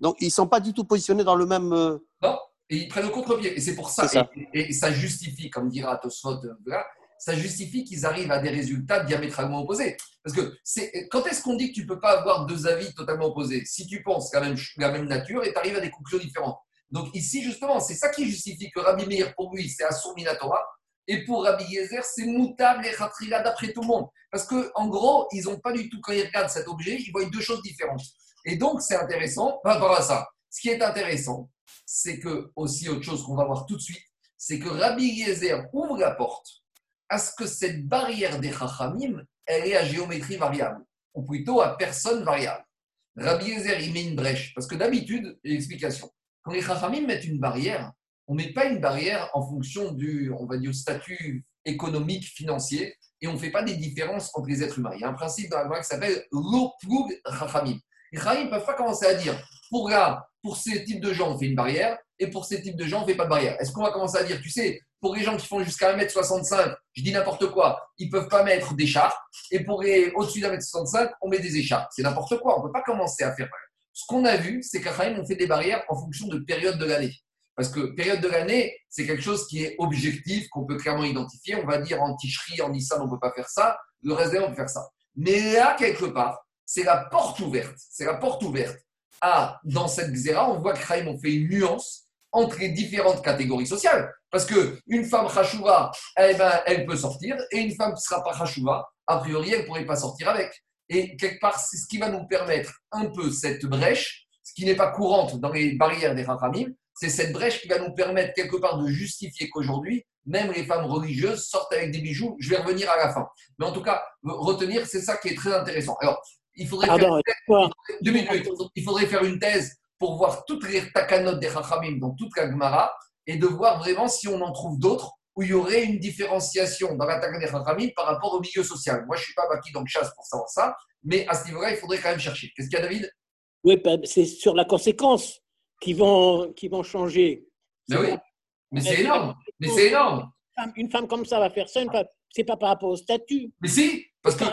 Donc ils ne sont pas du tout positionnés dans le même. Euh, non, et ils prennent le contre-pied. Et c'est pour ça, Et, ça justifie, comme dira Tosfot, là, ça justifie qu'ils arrivent à des résultats diamétralement opposés. Parce que c'est, quand est-ce qu'on dit que tu ne peux pas avoir deux avis totalement opposés? Si tu penses la même, la même nature et tu arrives à des conclusions différentes. Donc ici, justement, c'est ça qui justifie que Rabbi Meir, pour lui, c'est Assur Minatora, et pour Rabbi Yezer, c'est Moutable et Khatrila d'après tout le monde. Parce qu'en gros, ils n'ont pas du tout, quand ils regardent cet objet, ils voient deux choses différentes. Et donc, c'est intéressant par rapport à ça. Ce qui est intéressant, c'est que, aussi autre chose qu'on va voir tout de suite, c'est que Rabbi Yezer ouvre la porte à ce que cette barrière des Chachamim, elle est à géométrie variable, ou plutôt à personne variable. Rabbi Yezer, il met une brèche, parce que d'habitude, l'explication, quand les Chachamim mettent une barrière, on ne met pas une barrière en fonction du, on va dire, statut économique, financier, et on ne fait pas des différences entre les êtres humains. Il y a un principe dans la loi qui s'appelle l'oplug Chachamim. Les Chachamim ne peuvent pas commencer à dire, pour, là, pour ces types de gens, on fait une barrière, et pour ces types de gens, on ne fait pas de barrière. Est-ce qu'on va commencer à dire, tu sais, pour les gens qui font jusqu'à 1m65, je dis n'importe quoi, ils ne peuvent pas mettre d'écharpe. Et pour les au-dessus d'1m65, on met des écharpes. C'est n'importe quoi. On ne peut pas commencer à faire. Ce qu'on a vu, c'est qu'à on fait des barrières en fonction de période de l'année. Parce que période de l'année, c'est quelque chose qui est objectif, qu'on peut clairement identifier. On va dire en ticherie, en Nissan, on ne peut pas faire ça. Le reste on peut faire ça. Mais là, quelque part, c'est la porte ouverte. C'est la porte ouverte. Ah, dans cette xéra, on voit que on fait une nuance entre les différentes catégories sociales. Parce qu'une femme chachouva, eh ben, elle peut sortir, et une femme qui ne sera pas chachouva, a priori, elle ne pourrait pas sortir avec. Et quelque part, c'est ce qui va nous permettre un peu cette brèche, ce qui n'est pas courante dans les barrières des rachamim, c'est cette brèche qui va nous permettre quelque part de justifier qu'aujourd'hui, même les femmes religieuses sortent avec des bijoux. Je vais revenir à la fin. Mais en tout cas, retenir, c'est ça qui est très intéressant. Alors, il faudrait, faire, il faudrait faire une thèse pour voir toutes les takanot des Chachamim dans toute la Gemara et de voir vraiment si on en trouve d'autres où il y aurait une différenciation dans la Takane par rapport au milieu social. Moi, je ne suis pas bâti dans le chasse pour savoir ça, mais à ce niveau-là, il faudrait quand même chercher. Qu'est-ce qu'il y a, David? Oui, bah, c'est sur la conséquence qui vont, qui vont changer. Mais oui, mais c'est énorme. Mais c'est énorme. Une femme comme ça va faire ça, c'est pas par rapport au statut. Mais si, parce que.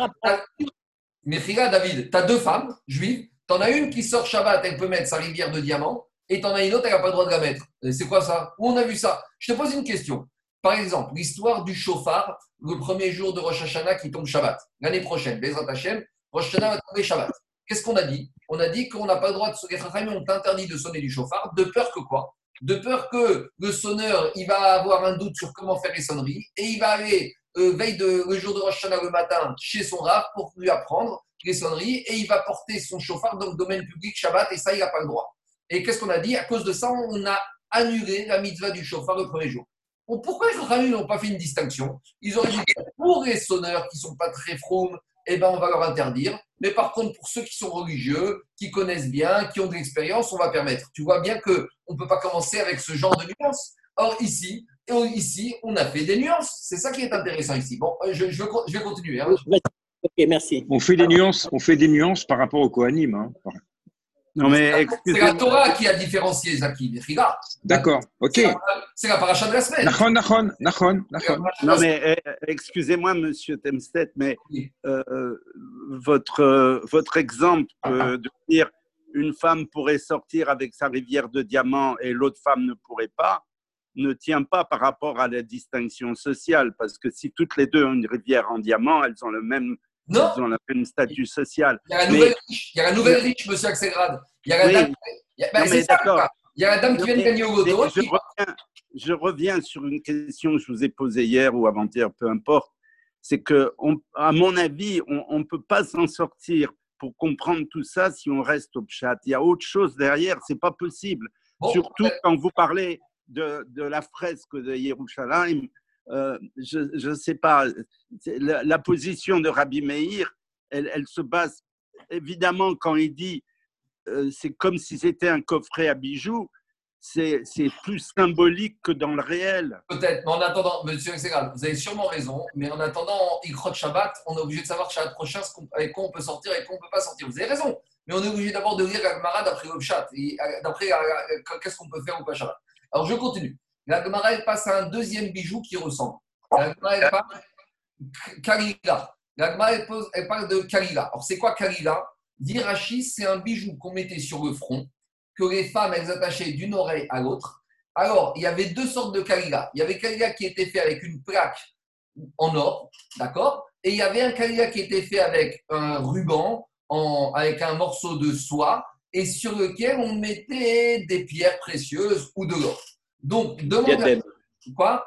Mais regarde, David, tu as deux femmes juives, tu en as une qui sort Shabbat, elle peut mettre sa rivière de diamants, et tu en as une autre, elle n'a pas le droit de la mettre. C'est quoi ça? Où on a vu ça? Je te pose une question. Par exemple, l'histoire du chauffard, le premier jour de Rosh Hashanah qui tombe Shabbat. L'année prochaine, Bezrat Hashem, Rosh Hashanah va tomber Shabbat. Qu'est-ce qu'on a dit? On a dit qu'on n'a pas le droit de sonner. Les ont interdit de sonner du chauffard, de peur que quoi? De peur que le sonneur, il va avoir un doute sur comment faire les sonneries, et il va aller euh, veille de, le jour de Rosh Hashanah le matin chez son rave pour lui apprendre les sonneries, et il va porter son chauffard dans le domaine public Shabbat, et ça, il n'a pas le droit. Et qu'est-ce qu'on a dit? À cause de ça, on a annulé la mitzvah du chauffard le premier jour. pourquoi les Chachamim n'ont pas fait une distinction? Ils auraient dit pour les sonneurs qui ne sont pas très fromes, eh ben, on va leur interdire. Mais par contre, pour ceux qui sont religieux, qui connaissent bien, qui ont de l'expérience, on va permettre. Tu vois bien qu'on ne peut pas commencer avec ce genre de nuances. Or, ici, ici, on a fait des nuances. C'est ça qui est intéressant ici. Bon, euh, je, je, vais continuer. Hein. Ok, merci. On fait des nuances, on fait des nuances par rapport au Kohanim. Hein. Non, mais c'est la Torah qui a différencié Zaki des D'accord, ok. C'est la, paracha de la semaine. Nachon, nachon, nachon, nachon. Non, mais eh, excusez-moi, monsieur Temstedt, mais euh, votre, euh, votre exemple euh, de dire une femme pourrait sortir avec sa rivière de diamants et l'autre femme ne pourrait pas, ne tient pas par rapport à la distinction sociale, parce que si toutes les deux ont une rivière en diamant, elles ont le même non. Ils ont le même statut social. Il y a la nouvelle riche, il y a la nouvelle riche, monsieur Axelrad. Il y a la dame, il y a, ben, il y a la dame qui vient de gagner au loto. Je, reviens, je reviens sur une question que je vous ai posée hier ou avant-hier, peu importe. C'est que, à mon avis, on ne peut pas s'en sortir pour comprendre tout ça si on reste au chat. Il y a autre chose derrière, c'est pas possible. Surtout quand vous parlez de, la fresque de Yerushalayim, euh, je ne sais pas, la, position de Rabbi Meir, elle, se base évidemment quand il dit euh, c'est comme si c'était un coffret à bijoux, c'est plus symbolique que dans le réel. Peut-être, mais en attendant, monsieur Segal, vous avez sûrement raison, mais en attendant Ikrot Shabbat, on est obligé de savoir Shabbat prochain avec quoi on peut sortir et quoi on ne peut pas sortir. Vous avez raison, mais on est obligé d'abord de lire la Gemara d'après le chat, d'après qu'est-ce qu'on peut faire ou pas Shabbat. Alors je continue. La Gemara, elle passe à un deuxième bijou qui ressemble. La Gemara, elle parle Gemara, elle, parle de Kalila. Alors, c'est quoi Kalila? Dirachi, c'est un bijou qu'on mettait sur le front, que les femmes, elles attachaient d'une oreille à l'autre. Alors, il y avait deux sortes de Kalila. Il y avait Kalila qui était fait avec une plaque en or, d'accord? Et il y avait un Kalila qui était fait avec un ruban, avec un morceau de soie, et sur lequel on mettait des pierres précieuses ou de l'or. Donc, demande. Diadème. Quoi?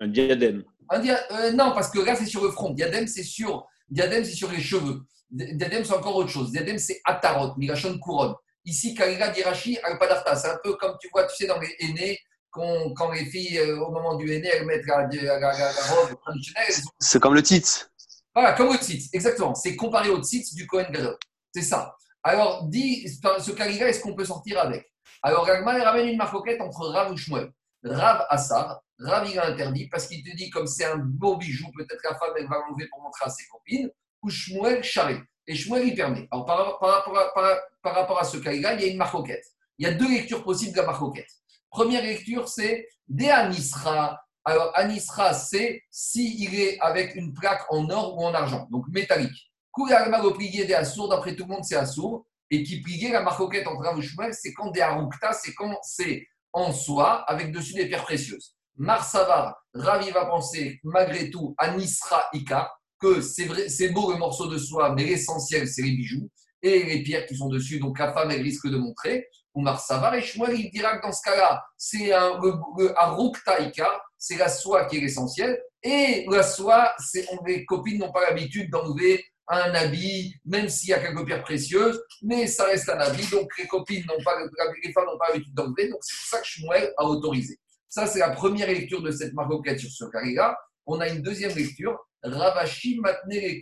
Un diadème. Euh, non, parce que là, c'est sur le front. Diadème, c'est sur, diadème, c'est sur les cheveux. Diadème, c'est encore autre chose. Diadème, c'est atarot, migration couronne. Ici, Kalila Dirachi, Alpadarta. C'est un peu comme tu vois, tu sais, dans les aînés, quand, quand les filles, euh, au moment du aîné, elles mettent la, robe traditionnelle. C'est comme le titre. Voilà, comme le titre, exactement. C'est comparé au titre du Cohen Gadol. C'est ça. Alors, dis, ce Kalila, est-ce qu'on peut sortir avec? Alors, Ragman ramène une marcoquette entre Rav ou Shmuel. Rav Assar, Rav il a interdit parce qu'il te dit comme c'est un beau bijou, peut-être la femme elle va l'enlever pour montrer à ses copines, ou Shmuel charré. Et Shmuel il permet. Alors par, rapport, à, par, rapport à ce cas-là, il y a une marcoquette. Il y a deux lectures possibles de la marcoquette. Première lecture, c'est des Anisra. Alors Anisra, c'est s'il est avec une plaque en or ou en argent, donc métallique. Koularma le plié des Assour, d'après tout le monde c'est Assour et qui pliait la marcoquette entre Rav c'est quand des Harukta, c'est quand c'est en soi, avec dessus des pierres précieuses. Marsavar, Ravi va penser malgré tout à Nisra Ika, que c'est vrai, c'est beau le morceau de soie, mais l'essentiel c'est les bijoux et les pierres qui sont dessus, donc la femme elle risque de montrer. Ou Marsavar, et Shmuel il dira que dans ce cas-là, c'est un, le, Ika, c'est la soie qui est l'essentiel, et la soie, c'est, les copines n'ont pas l'habitude d'enlever un habit, même s'il y a quelques pierres précieuses, mais ça reste un habit, donc les copines n'ont pas, les femmes n'ont pas l'habitude d'enlever, donc c'est pour ça que Shmuel a autorisé. Ça, c'est la première lecture de cette marcoquette sur carré-là. On a une deuxième lecture, Ravashi Matne les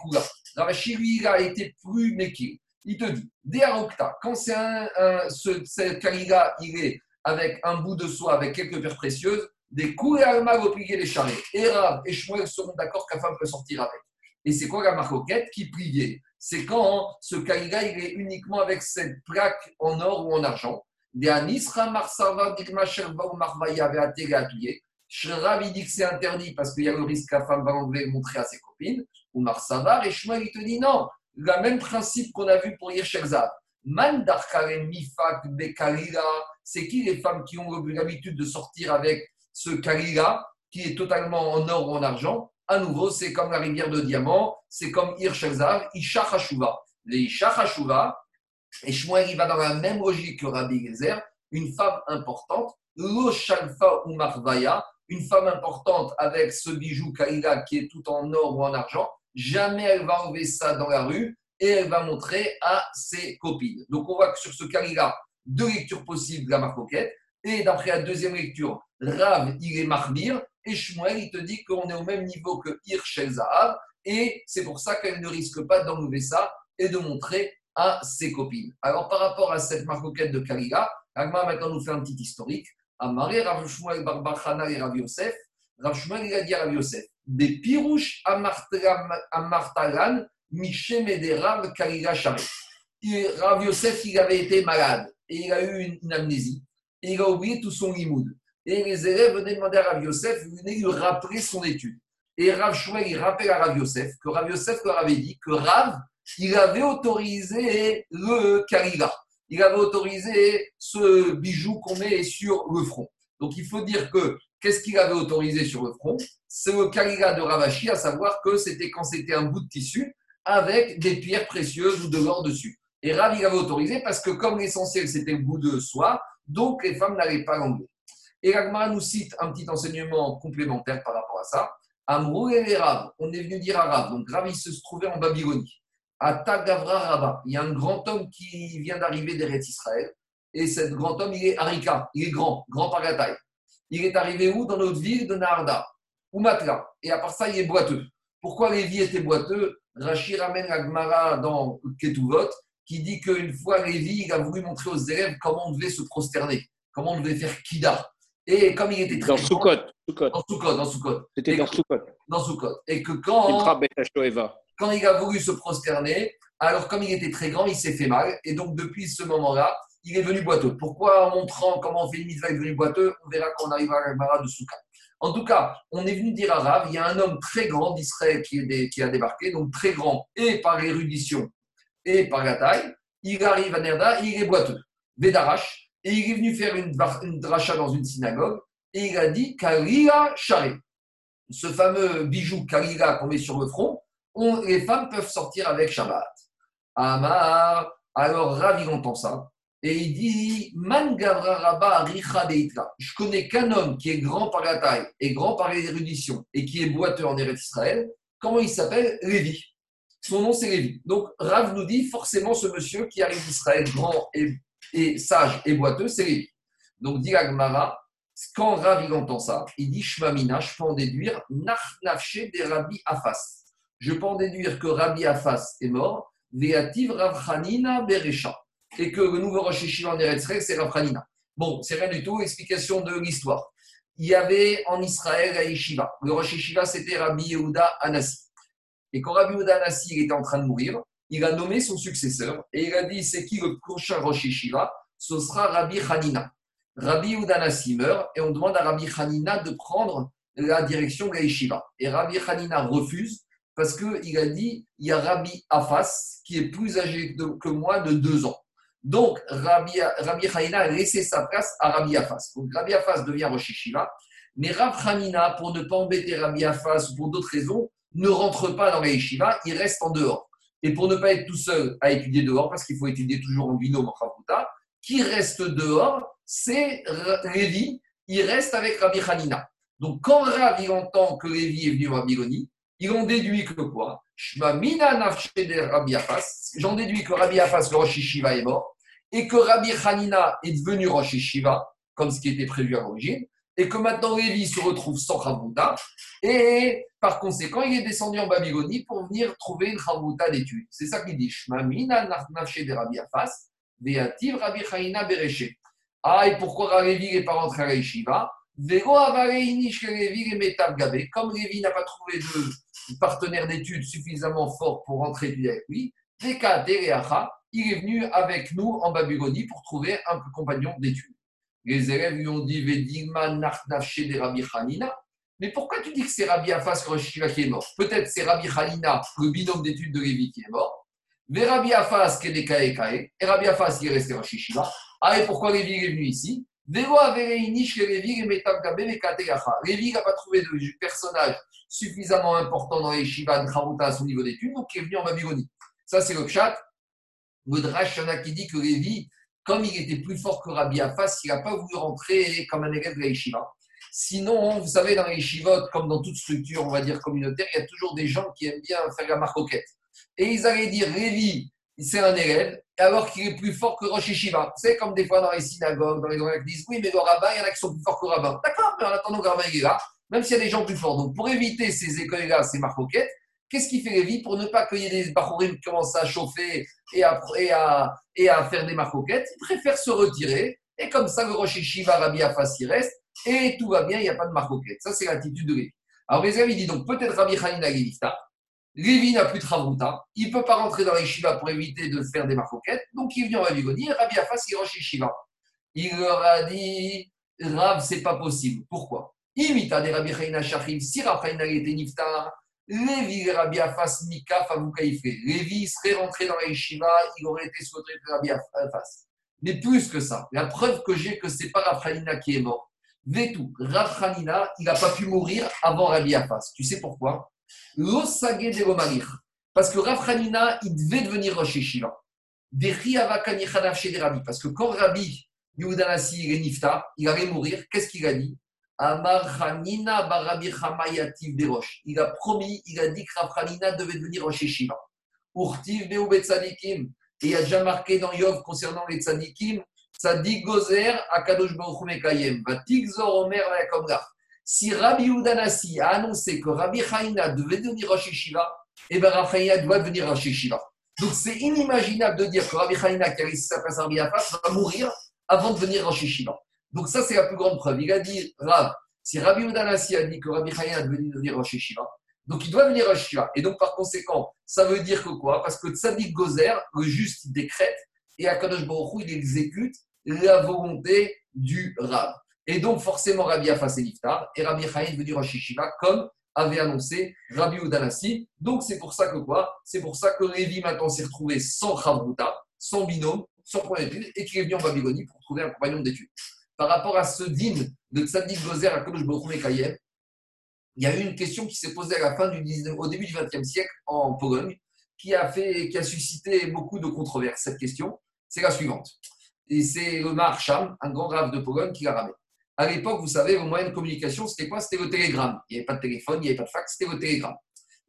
Ravashi, lui, il a été plus méquille. Il te dit, Deharokta, quand c'est un, ce, ce il est avec un bout de soie, avec quelques pierres précieuses, des coups et Alma les charrettes. Et Rav et Shmuel seront d'accord qu'un femme peut sortir avec. Et c'est quoi la marcoquette qui pliait C'est quand ce kaliga il est uniquement avec cette plaque en or ou en argent. Des Anisra Marsava Digma Sherba ou Marvaya avait atterri à plier. Rav dit que c'est interdit parce qu'il y a le risque que la femme va enlever et montrer à ses copines. Ou Marsavar et Shmuel il te dit non. Le même principe qu'on a vu pour Bekalila, c'est qui les femmes qui ont l'habitude de sortir avec ce Kalila qui est totalement en or ou en argent? À nouveau, c'est comme la rivière de diamant, c'est comme Irshazar, Isha Hashuva. Les Isha Hashuva, et Shmuel, il va dans la même logique que Rabbi Gezer, une femme importante, Lo Shalfa ou Marvaya, une femme importante avec ce bijou Kalila qui est tout en or ou en argent, jamais elle va enlever ça dans la rue et elle va montrer à ses copines. Donc on voit que sur ce cas-là, deux lectures possibles de la marcoquette. Et d'après la deuxième lecture, Rav, il est et Shmuel, il te dit qu'on est au même niveau que Hirshel Zahav, et c'est pour ça qu'elle ne risque pas d'enlever ça et de montrer à ses copines. Alors par rapport à cette marcoquette de Kalila, Agma maintenant nous fait un petit historique. Amaré Rav Shmuel Barbachana et Rav Yosef, Rav Shmuel il a dit à Rav Yosef, des pirouches Rav Yosef, il avait été malade et il a eu une, amnésie et il a oublié tout son limoud. Et les élèves venaient demander à Rav Yosef, venaient lui rappeler son étude. Et Rav Shmuel, il rappelle à Rav Yosef que Rav Yosef leur avait dit que Rav, il avait autorisé le Kalila. Il avait autorisé ce bijou qu'on met sur le front. Donc il faut dire que qu'est-ce qu'il avait autorisé sur le front? C'est le Kalila de Ravashi, à savoir que c'était quand c'était un bout de tissu avec des pierres précieuses ou de l'or dessus. Et Rav, il avait autorisé parce que comme l'essentiel, c'était le bout de soie, donc les femmes n'allaient pas l'enlever. Et l'Agmara nous cite un petit enseignement complémentaire par rapport à ça. Amrou et Rav, on est venu dire à Rav, donc Rav, il se trouvait en Babylonie. À Tagavra il y a un grand homme qui vient d'arriver d'Eretz Israël. Et cet grand homme, il est Harika, il est grand, grand par la taille. Il est arrivé où? Dans notre ville de Narda, ou Matla. Et à part ça, il est boiteux. Pourquoi Lévi était boiteux? Rashi ramène la dans Ketuvot qui dit qu'une fois Lévi, il a voulu montrer aux élèves comment on devait se prosterner, comment on devait faire Kida. Et comme il était très. Dans Soukot. Dans Soukot, dans Soukot. C'était dans Soukot. Dans Soukot. Et que quand. Quand il a voulu se prosterner, alors comme il était très grand, il s'est fait mal. Et donc depuis ce moment-là, il est venu boiteux. Pourquoi en montrant comment on fait une mitzvah, il est venu boiteux On verra quand on arrivera à la Mara de Soukot. En tout cas, on est venu dire à Rav, il y a un homme très grand d'Israël qui, qui, a débarqué, donc très grand, et par l'érudition, et par la taille. Il arrive à Nerda, il est boiteux, Vedarash, et il est venu faire une, une dracha dans une synagogue, et il a dit Kalila Share. Ce fameux bijou Kalila qu'on met sur le front, les femmes peuvent sortir avec Shabbat. Amar, alors Rav, il entend ça. Et il dit Man Je connais qu'un homme qui est grand par la taille et grand par l'érudition et qui est boiteux en Eretz Israël. Comment il s'appelle? Lévi. Son nom, c'est Lévi. Donc, Rav nous dit forcément ce monsieur qui arrive d'Israël, grand et, sage et boiteux, c'est Lévi. Donc, dit Agmara, quand Rav entend ça, il dit Shmamina, je peux en déduire Nafche des Rabbi Afas. Je peux en déduire que Rabbi Afas est mort, Veativ Rav Hanina Berecha et que le nouveau Rosh Hashiva en Eretz c'est Rav Bon, c'est rien du tout, explication de l'histoire. Il y avait en Israël la Yeshiva. Le Rosh Hashiva, c'était Rabbi Yehuda Anassi. Et quand Rabbi Yehuda Anassi était en train de mourir, il a nommé son successeur et il a dit c'est qui le prochain Rosh Ce sera Rabbi Hanina. Rabbi Yehuda Anassi meurt et on demande à Rabbi Hanina de prendre la direction de Yeshiva. Et Rabbi Hanina refuse parce qu'il a dit il y a Rabbi Afas qui est plus âgé que moi de deux ans. Donc, Rabbi, Rabbi a laissé sa place à Rabbi Afas. Donc, Rabbi Afas devient Rosh Hashiva. Mais Rabbi Hanina, pour ne pas embêter Rabbi Afas ou pour d'autres raisons, ne rentre pas dans la yeshiva, il reste en dehors. Et pour ne pas être tout seul à étudier dehors, parce qu'il faut étudier toujours en binôme en qui reste dehors, c'est Lévi, il reste avec Rabbi Hanina. Donc quand Rabbi entend que Lévi est venu à Babylonie, ils ont déduit que quoi? J'en déduis que Rabbi Afas, le Rosh est mort, et que Rabbi Hanina est devenu Rosh Hashiva, comme ce qui était prévu à l'origine, et que maintenant Lévi se retrouve sans Chavuta, et par conséquent, il est descendu en Babylonie pour venir trouver une Chavuta d'études. C'est ça qu'il dit Shmamina nafshe de Rabbi Afas, Veativ Rabbi Hanina Bereche. Ah, et pourquoi Lévi n'est pas rentré à la Yeshiva? Comme Lévi n'a pas trouvé de partenaire d'études suffisamment fort pour rentrer avec lui, il est venu avec nous en Babylonie pour trouver un compagnon d'études. Les élèves lui ont dit de Rabbi Hanina. Mais pourquoi tu dis que c'est Rabbi Afas qui est mort? Peut-être c'est Rabbi Hanina, le binôme d'études de Lévi, qui est mort. Mais Rabbi Afas, qui est Kae, et Rabbi Afas, qui est resté Rosh Yeshiva. Ah, et pourquoi Lévi est venu ici? Lévi n'a pas trouvé de personnage suffisamment important dans les Shiva de à son niveau d'études, donc il est venu en Babylonie. Ça, c'est le chat. Le Drash, qui dit que Lévi, comme il était plus fort que Rabbi Afas, il n'a pas voulu rentrer comme un élève de la. Sinon, vous savez, dans les Yeshivot, comme dans toute structure, on va dire communautaire, il y a toujours des gens qui aiment bien faire la marcoquette. Et ils allaient dire Lévi, c'est un élève, alors qu'il est plus fort que Rosh Yeshiva. C'est comme des fois dans les synagogues, dans les gens qui disent Oui, mais le rabbin, il y en a qui sont plus forts que le rabbin. D'accord, mais en attendant, le rabbin est là, même s'il y a des gens plus forts. Donc, pour éviter ces écoles-là, ces marcoquettes, qu'est-ce qu'il fait Lévi pour ne pas qu'il y ait des commencent à chauffer et à, et à, et à faire des marcoquettes? Il préfère se retirer. Et comme ça, le Rosh Yeshiva, Rabbi Afas, il reste. Et tout va bien, il n'y a pas de marcoquette. Ça, c'est l'attitude de Lévi. Alors, les il dit donc peut-être Rabbi Hanina Lévi n'a plus de Ravruta, il ne peut pas rentrer dans les Shiva pour éviter de faire des marcoquettes, donc il vient en Babylonie, Rabbi Afas, il chez Shiva. Il leur a dit Rav, c'est pas possible. Pourquoi? Imita des Rabbi Chaina Shachim, si Rabbi Chaina était Niftar, Lévi Rabbi Afas, Mika, Favoukaïfe. Lévi serait rentré dans les Shiva, il aurait été sous de Rabbi Afas. Mais plus que ça, la preuve que j'ai que ce n'est pas Rabbi qui est mort. Vetou, Rabbi il n'a pas pu mourir avant Rabbi Afas. Tu sais pourquoi? L'osage de Romarir. Parce que Rav Hanina, il devait devenir Rosh Yeshiva. Parce que quand Rabbi Yehudanasi il est nifta, il allait mourir, qu'est-ce qu'il a dit? Amar barabi Hamayativ Berosh. Il a promis, il a dit que Rav devait devenir Rosh Yeshiva. Urtiv Beu. Et il a déjà marqué dans Yov concernant les Tzadikim, Tzadik Gozer Akadosh Baruch Mekayem. Vatik Zor Omer si Rabbi Udanasi a annoncé que Rabbi Haïna devait devenir Rosh Yeshiva, et eh bien doit devenir Rosh Yeshiva. Donc c'est inimaginable de dire que Rabbi Haïna, qui a réussi sa place à Rabbi Afas, va mourir avant de devenir Rosh Yeshiva. Donc ça, c'est la plus grande preuve. Il a dit, Rav, si Rabbi Udanasi a dit que Rabbi Haïna devait devenir Rosh Yeshiva, donc il doit venir Rosh Yeshiva. Et donc par conséquent, ça veut dire que quoi? Parce que Tzadik Gozer, le juste, décrète, et Akadosh Baruch il exécute la volonté du Rav. Et donc, forcément, Rabbi Afas est Niftar, et Rabbi Chaim venu Rosh Yeshiva, comme avait annoncé Rabbi Udanasi. Donc, c'est pour ça que quoi? C'est pour ça que Lévi maintenant s'est retrouvé sans Chavruta, sans binôme, sans point d'études, et qu'il est venu en Babylonie pour trouver un compagnon d'études. Par rapport à ce dîme de Tzadik Gozer à Kodosh Baruch il y a eu une question qui s'est posée à la fin du 19, au début du XXe siècle en Pologne, qui a, fait, qui a suscité beaucoup de controverses. Cette question, c'est la suivante. Et c'est le Maharsham, un grand grave de Pologne, qui l'a ramené. À l'époque, vous savez, le moyen de communication, c'était quoi? C'était le télégramme. Il n'y avait pas de téléphone, il n'y avait pas de fax, c'était le télégramme.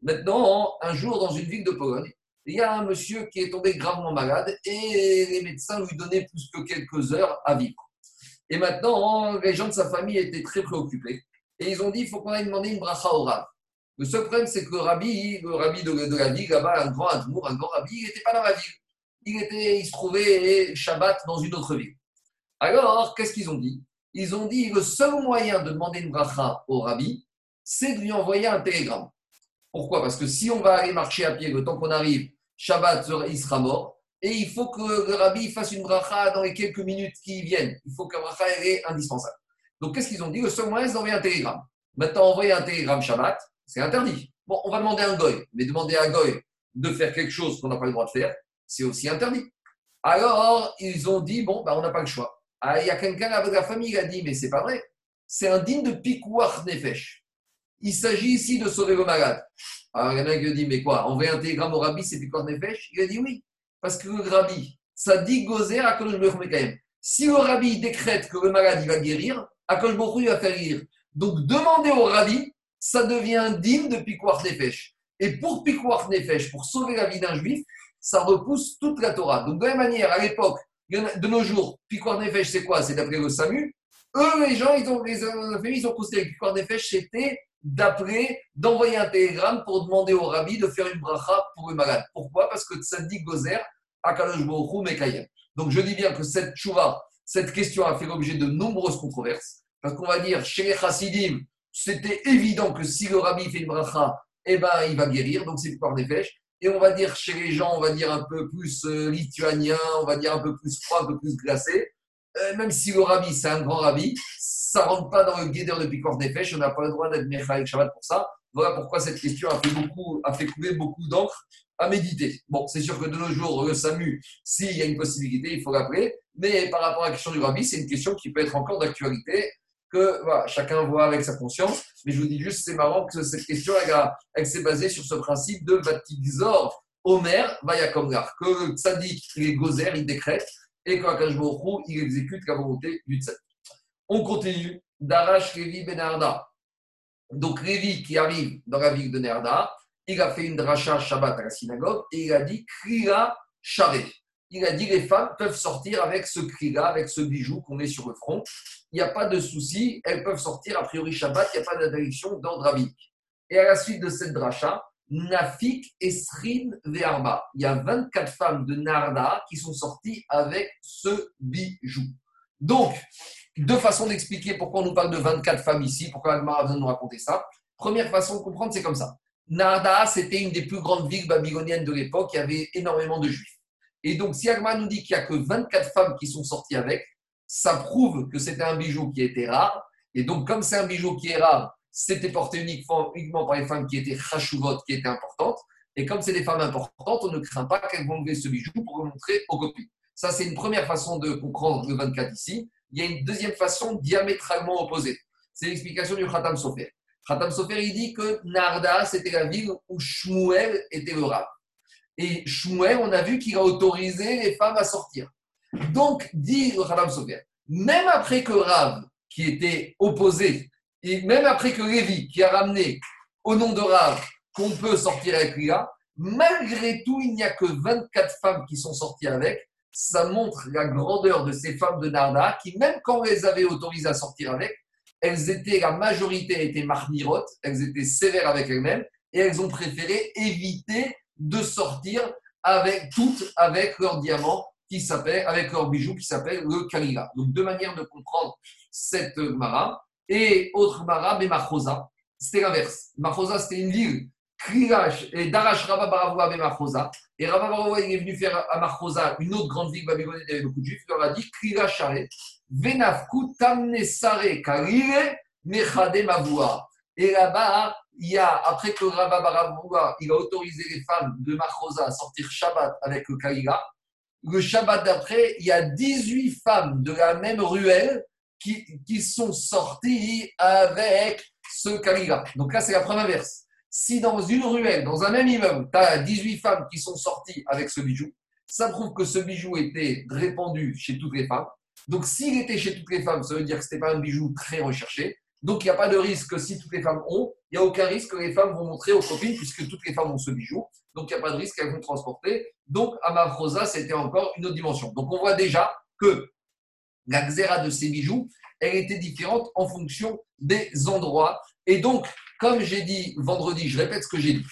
Maintenant, un jour, dans une ville de Pologne, il y a un monsieur qui est tombé gravement malade et les médecins lui donnaient plus que quelques heures à vivre. Et maintenant, les gens de sa famille étaient très préoccupés. Et ils ont dit, il faut qu'on aille demander une bracha au rab. Le seul problème, c'est que le rabbi, le rabbi de, la ville, là-bas, un grand admour, un grand rabbi, il n'était pas dans la ville. Il, était, il se trouvait Shabbat dans une autre ville. Alors, qu'est-ce qu'ils ont dit? Ils ont dit le seul moyen de demander une bracha au rabbi, c'est de lui envoyer un télégramme. Pourquoi? Parce que si on va aller marcher à pied le temps qu'on arrive, Shabbat, il sera mort. Et il faut que le rabbi fasse une bracha dans les quelques minutes qui viennent. Il faut que la bracha est indispensable. Donc, qu'est-ce qu'ils ont dit? Le seul moyen, c'est d'envoyer un télégramme. Maintenant, envoyer un télégramme Shabbat, c'est interdit. Bon, on va demander à un goy. Mais demander à un goy de faire quelque chose qu'on n'a pas le droit de faire, c'est aussi interdit. Alors, ils ont dit, bon, ben, on n'a pas le choix. Ah, il y a quelqu'un avec la famille qui a dit, mais c'est pas vrai. C'est un digne de Pikouach Nefesh. Il s'agit ici de sauver le malade. Alors, il y en a qui a dit, mais quoi? Envoyer un télégramme au rabbi, c'est Pikouach Nefesh? Il a dit oui. Parce que le rabbi, ça dit gozer à. Si le rabbi décrète que le malade il va guérir, à il va faire guérir. Donc, demander au rabbi, ça devient digne de Pikouach Nefesh. Et pour Pikouach Nefesh, pour sauver la vie d'un juif, ça repousse toute la Torah. Donc, de la même manière, à l'époque, de nos jours, Piquoir Nefesh, c'est quoi? C'est d'après le SAMU. Eux, les gens, ils ont, les, familles, ils ont considéré que Piquoir Nefesh, c'était d'après, d'envoyer un télégramme pour demander au rabbi de faire une bracha pour le malade. Pourquoi? Parce que Tzadik Gozer, Akadosh Mekayem. Donc je dis bien que cette chouva, cette question a fait l'objet de nombreuses controverses. Parce qu'on va dire, chez les chassidim, c'était évident que si le rabbi fait une bracha, eh ben, il va guérir, donc c'est par des fèches. Et on va dire chez les gens, on va dire un peu plus euh, lituanien, on va dire un peu plus froid, un peu plus glacé. Euh, même si le rabbi, c'est un grand rabbi, ça ne rentre pas dans le guédeur de Picor Fèches, on n'a pas le droit d'être Mechaïk Shabbat pour ça. Voilà pourquoi cette question a fait, couler beaucoup d'encre à méditer. Bon, c'est sûr que de nos jours, le SAMU, s'il y a une possibilité, il faut l'appeler. Mais par rapport à la question du rabbi, c'est une question qui peut être encore d'actualité, que chacun voit avec sa conscience. Mais je vous dis juste, c'est marrant que cette question, elle, s'est basée sur ce principe de Batixor, Omer, Vayakomgar, que le tzaddik, il est gozer, il décrète, et qu'Akashborou, il exécute la volonté du tzaddik. On continue. Darash Levi Benarda. Donc Lévi qui arrive dans la ville de Nerda, il a fait une dracha Shabbat à la synagogue et il a dit Kriya Share. Il a dit les femmes peuvent sortir avec ce kriya, avec ce bijou qu'on met sur le front. Il n'y a pas de souci, elles peuvent sortir a priori Shabbat, il n'y a pas d'interdiction d'ordre rabbinique. Et à la suite de cette dracha, Nafik Esrin Ve'arba. Il y a 24 femmes de Narda qui sont sorties avec ce bijou. Donc, deux façons d'expliquer pourquoi on nous parle de 24 femmes ici, pourquoi Agmar a besoin de nous raconter ça. Première façon de comprendre, c'est comme ça. Narda, c'était une des plus grandes villes babyloniennes de l'époque, il y avait énormément de juifs. Et donc, si Agmar nous dit qu'il n'y a que 24 femmes qui sont sorties avec, ça prouve que c'était un bijou qui était rare. Et donc, comme c'est un bijou qui est rare, c'était porté uniquement, par les femmes qui étaient chachuvot, qui étaient importantes. Et comme c'est des femmes importantes, on ne craint pas qu'elles vont lever ce bijou pour le montrer aux copines. Ça, c'est une première façon de comprendre le 24 ici il y a une deuxième façon diamétralement opposée. C'est l'explication du Khatam Sofer. Khatam Sofer, il dit que Narda, c'était la ville où Shmuel était le rab. Et Shmuel, on a vu qu'il a autorisé les femmes à sortir. Donc, dit le Khatam Sofer, même après que Rav, qui était opposé, et même après que Lévi, qui a ramené au nom de Rav qu'on peut sortir avec Ria, malgré tout, il n'y a que 24 femmes qui sont sorties avec, ça montre la grandeur de ces femmes de Narda qui, même quand on les avait autorisées à sortir avec, elles étaient, la majorité étaient marmirotes, elles étaient sévères avec elles-mêmes et elles ont préféré éviter de sortir avec toutes avec leur diamant qui s'appelle, avec leur bijou qui s'appelle le Kalila. Donc deux manières de comprendre cette Mara. Et autre Mara, mais Machosa, c'était l'inverse. Machosa, c'était une ville Krilash et Darash Rabba Baravoua Machosa. Et Rabba Baravoua est venu faire à Machosa, une autre grande ville babylonienne, il y avait beaucoup de juifs, il leur a dit Krilash Share, Venafku Tamne Sare Kalile Mechade Mavoua. Et là-bas, il y a, après que Rabba Baravoua, il a autorisé les femmes de Machosa à sortir Shabbat avec le Kalila, le Shabbat d'après, il y a 18 femmes de la même ruelle qui, qui sont sorties avec ce Kalila. Donc là, c'est la première verse si dans une ruelle, dans un même immeuble, tu as 18 femmes qui sont sorties avec ce bijou, ça prouve que ce bijou était répandu chez toutes les femmes. Donc, s'il était chez toutes les femmes, ça veut dire que ce n'était pas un bijou très recherché. Donc, il n'y a pas de risque que si toutes les femmes ont, il n'y a aucun risque que les femmes vont montrer aux copines, puisque toutes les femmes ont ce bijou. Donc, il n'y a pas de risque qu'elles vont transporter. Donc, à Mafrosa, c'était encore une autre dimension. Donc, on voit déjà que la xéra de ces bijoux, elle était différente en fonction des endroits. Et donc, comme j'ai dit vendredi, je répète ce que j'ai dit.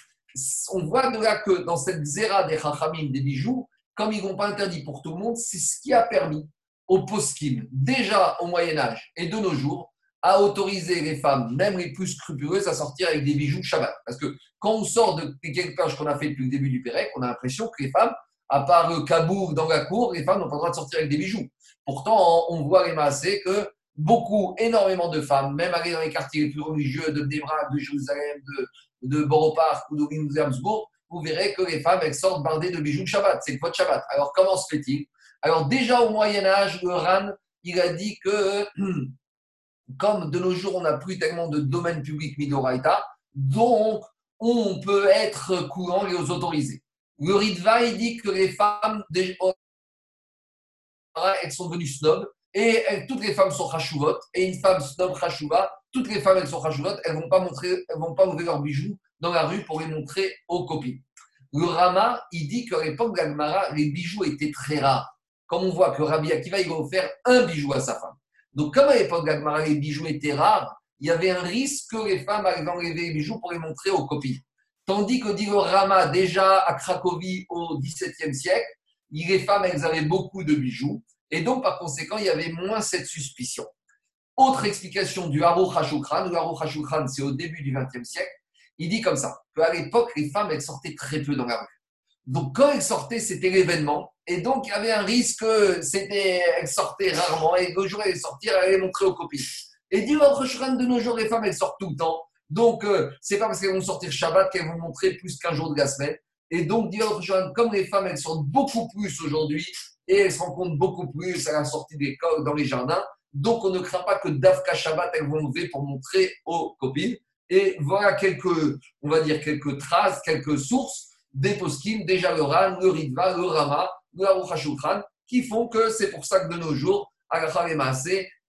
On voit de là que dans cette zéra des chachamim, des bijoux, comme ils n'ont pas interdit pour tout le monde, c'est ce qui a permis aux poskim, déjà au Moyen-Âge et de nos jours, à autoriser les femmes, même les plus scrupuleuses, à sortir avec des bijoux Shabbat. Parce que quand on sort de quelques pages qu'on a fait depuis le début du Pérec, on a l'impression que les femmes, à part le kabour dans la cour, les femmes n'ont pas le droit de sortir avec des bijoux. Pourtant, on voit les massés que beaucoup, énormément de femmes, même aller dans les quartiers les plus religieux de Debra, de Jérusalem, de, de Borough Park ou de Williamsburg, vous verrez que les femmes, elles sortent bardées de bijoux de Shabbat. C'est le de Shabbat. Alors, comment se fait-il? Alors, déjà au Moyen-Âge, le RAN, il a dit que, [clears throat] comme de nos jours, on n'a plus tellement de domaine public Midoraita, donc on peut être courant et les autoriser. Le Ritva, il dit que les femmes, elles sont devenues snobs et toutes les femmes sont chashuvot, et une femme snob chashuva, toutes les femmes elles sont chashuvot, elles ne vont pas montrer, elles vont pas ouvrir leurs bijoux dans la rue pour les montrer aux copines. Le Rama, il dit qu'à l'époque d'Agmara, les bijoux étaient très rares. Comme on voit que Rabbi Akiva, il va offrir un bijou à sa femme. Donc, comme à l'époque d'Agmara, les bijoux étaient rares, il y avait un risque que les femmes allaient enlever les bijoux pour les montrer aux copines. Tandis que dit le Rama, déjà à Cracovie au XVIIe siècle, les femmes, elles avaient beaucoup de bijoux. Et donc, par conséquent, il y avait moins cette suspicion. Autre explication du Haruch HaShukran. Le Haruch HaShukran, c'est au début du XXe siècle. Il dit comme ça qu'à l'époque, les femmes, elles sortaient très peu dans la rue. Donc, quand elles sortaient, c'était l'événement. Et donc, il y avait un risque, c'était, elles sortaient rarement. Et le jour elles sortir, elles allaient montrer aux copines. Et dit HaShukran, de nos jours, les femmes, elles sortent tout le temps. Donc, euh, c'est pas parce qu'elles vont sortir Shabbat qu'elles vont montrer plus qu'un jour de la semaine. Et donc, dit comme les femmes, elles sortent beaucoup plus aujourd'hui et elles se rencontrent beaucoup plus à la sortie des d'école, dans les jardins, donc on ne craint pas que Davka Shabbat, elles vont lever pour montrer aux copines. Et voilà quelques, on va dire, quelques traces, quelques sources des poskim, déjà le Ran, le Ritva, le Rama, le Haruch qui font que c'est pour ça que de nos jours, à la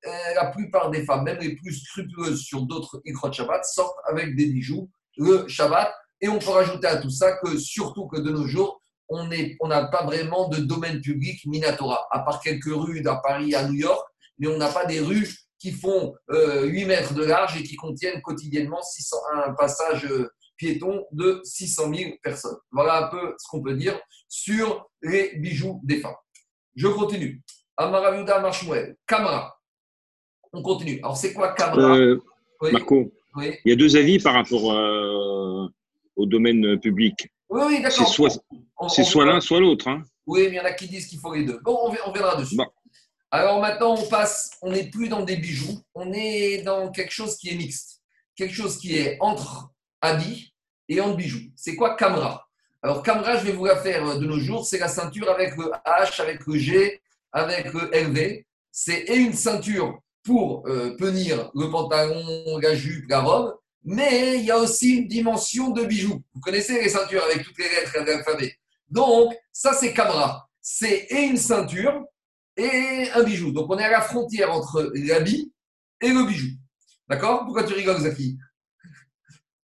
euh, la plupart des femmes, même les plus scrupuleuses sur d'autres Ikrot Shabbat, sortent avec des bijoux le Shabbat. Et on peut rajouter à tout ça que, surtout que de nos jours, on n'a pas vraiment de domaine public Minatora, à part quelques rues à Paris, à New York, mais on n'a pas des rues qui font 8 euh, mètres de large et qui contiennent quotidiennement 600, un passage euh, piéton de 600 000 personnes. Voilà un peu ce qu'on peut dire sur les bijoux des femmes. Je continue. Amaraviuda Marshmuel, Camara. On continue. Alors, c'est quoi Camara? Euh, Marco, il y a deux avis par rapport au domaine public. Oui, oui, d'accord. C'est soit, l'un, soit l'autre. Hein. Oui, mais il y en a qui disent qu'il faut les deux. Bon, on, verra dessus. Alors maintenant, on passe, on n'est plus dans des bijoux, on est dans quelque chose qui est mixte. Quelque chose qui est entre habits et entre bijoux. C'est quoi Camra? Alors Camra, je vais vous la faire de nos jours, c'est la ceinture avec le H, avec le G, avec le LV. C'est une ceinture pour euh, tenir le pantalon, la jupe, la robe, mais il y a aussi une dimension de bijoux. Vous connaissez les ceintures avec toutes les lettres de l'alphabet. Donc, ça, c'est Camra. C'est une ceinture et un bijou. Donc, on est à la frontière entre l'habit et le bijou. D'accord? Pourquoi tu rigoles, Zaki?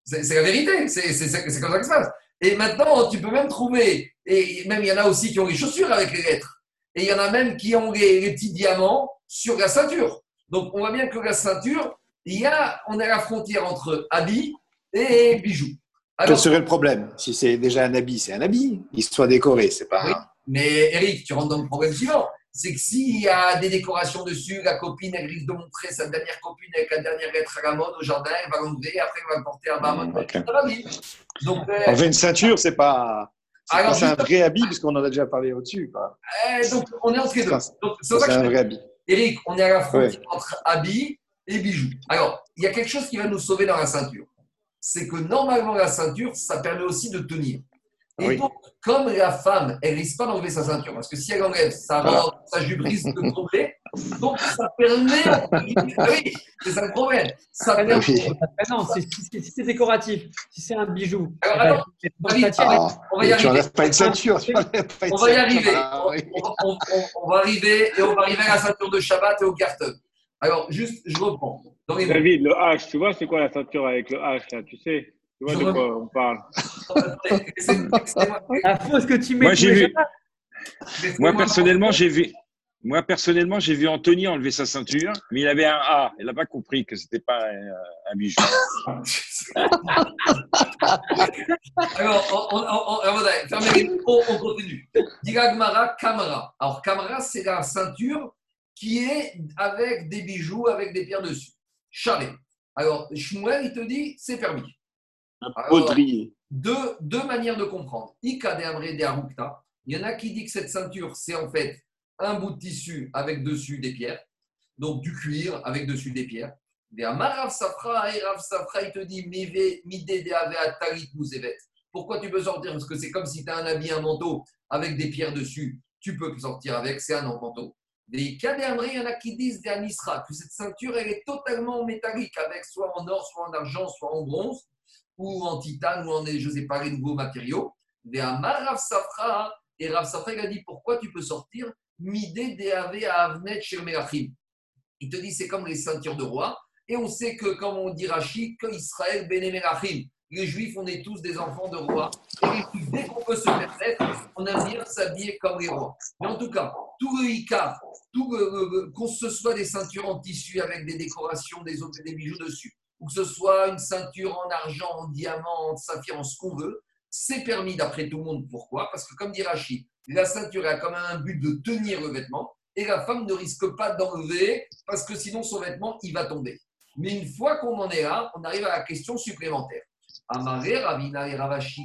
C'est la vérité. C'est comme ça que ça se passe. Et maintenant, tu peux même trouver, et même il y en a aussi qui ont les chaussures avec les lettres. Et il y en a même qui ont les petits diamants sur la ceinture. Donc, on voit bien que la ceinture, il y a, on est à la frontière entre habit et bijoux. Quel serait le problème Si c'est déjà un habit, c'est un habit. Il soit décoré, c'est pas. Oui, mais Eric, tu rentres dans le problème suivant. C'est que s'il y a des décorations dessus, la copine, elle risque de montrer sa dernière copine avec la dernière lettre à la mode au jardin, elle va l'enlever, après elle va le porter à Barmon. Mmh, Donc, euh, Enlever une ceinture, c'est pas. C'est un vrai habit, puisqu'on en a déjà parlé au-dessus. Eh, donc, on est entre les deux. C'est un vrai habit. Eric, on est à la frontière entre habits et bijoux. Alors, il y a quelque chose qui va nous sauver dans la ceinture. C'est que normalement, la ceinture, ça permet aussi de tenir. Et donc, comme la femme, elle risque pas d'enlever sa ceinture, parce que si elle enlève sa robe, sa jupe risque de tomber, donc ça permet. oui, c'est ça le problème. Ça permet... Ah non, si c'est décoratif, si c'est un bijou. Alors, alors, on, va y arriver. Tu n'enlèves pas une ceinture. on va y arriver. On, va arriver et on va arriver à la ceinture de Shabbat et au carton. Alors, juste, je reprends. David, le H, tu vois, c'est quoi la ceinture avec le H, là, tu sais? Tu vois de quoi on parle [laughs] La fausse que tu mets. Moi, j'ai vu. Moi, personnellement, j'ai vu. Moi, personnellement, j'ai vu Anthony enlever sa ceinture, mais il avait un A. Il n'a pas compris que ce n'était pas un, bijou. [laughs] Alors, on, on, on, on continue. Diragmara Kamara. Alors, Kamara, c'est la ceinture qui est avec des bijoux, avec des pierres dessus. Chalet. Alors, Shmuel, il te dit, c'est permis. Baudrier. Deux, deux manières de comprendre. Ika de Il y en a qui disent que cette ceinture, c'est en fait un bout de tissu avec dessus des pierres, donc du cuir avec dessus des pierres. Safra, et Rav Safra, il te dit, pourquoi tu peux sortir? Parce que c'est comme si tu as un habit, un manteau avec des pierres dessus. Tu peux sortir avec, c'est un manteau. Des il y en a qui disent que cette ceinture, elle est totalement métallique, avec soit en or, soit en argent, soit en bronze, ou en titane, ou en, je ne sais pas, les nouveaux matériaux. Des Rav Safra, et Rav Safra, il a dit pourquoi tu peux sortir Midé Deave à Avnet Melachim. Il te dit c'est comme les ceintures de roi. Et on sait que, comme on dit Rachid, que Israël Melachim, les Juifs, on est tous des enfants de rois. Et dès qu'on peut se permettre, on aime bien s'habiller comme les rois. Mais en tout cas, tout le Icar, tout qu'on se soit des ceintures en tissu avec des décorations, des, des bijoux dessus, ou que ce soit une ceinture en argent, en diamant, en saphir, en ce qu'on veut, c'est permis d'après tout le monde. Pourquoi? Parce que, comme dit Rachid, la ceinture a comme un but de tenir le vêtement. et la femme ne risque pas d'enlever parce que sinon son vêtement, il va tomber. Mais une fois qu'on en est là, on arrive à la question supplémentaire. Et Ravashi.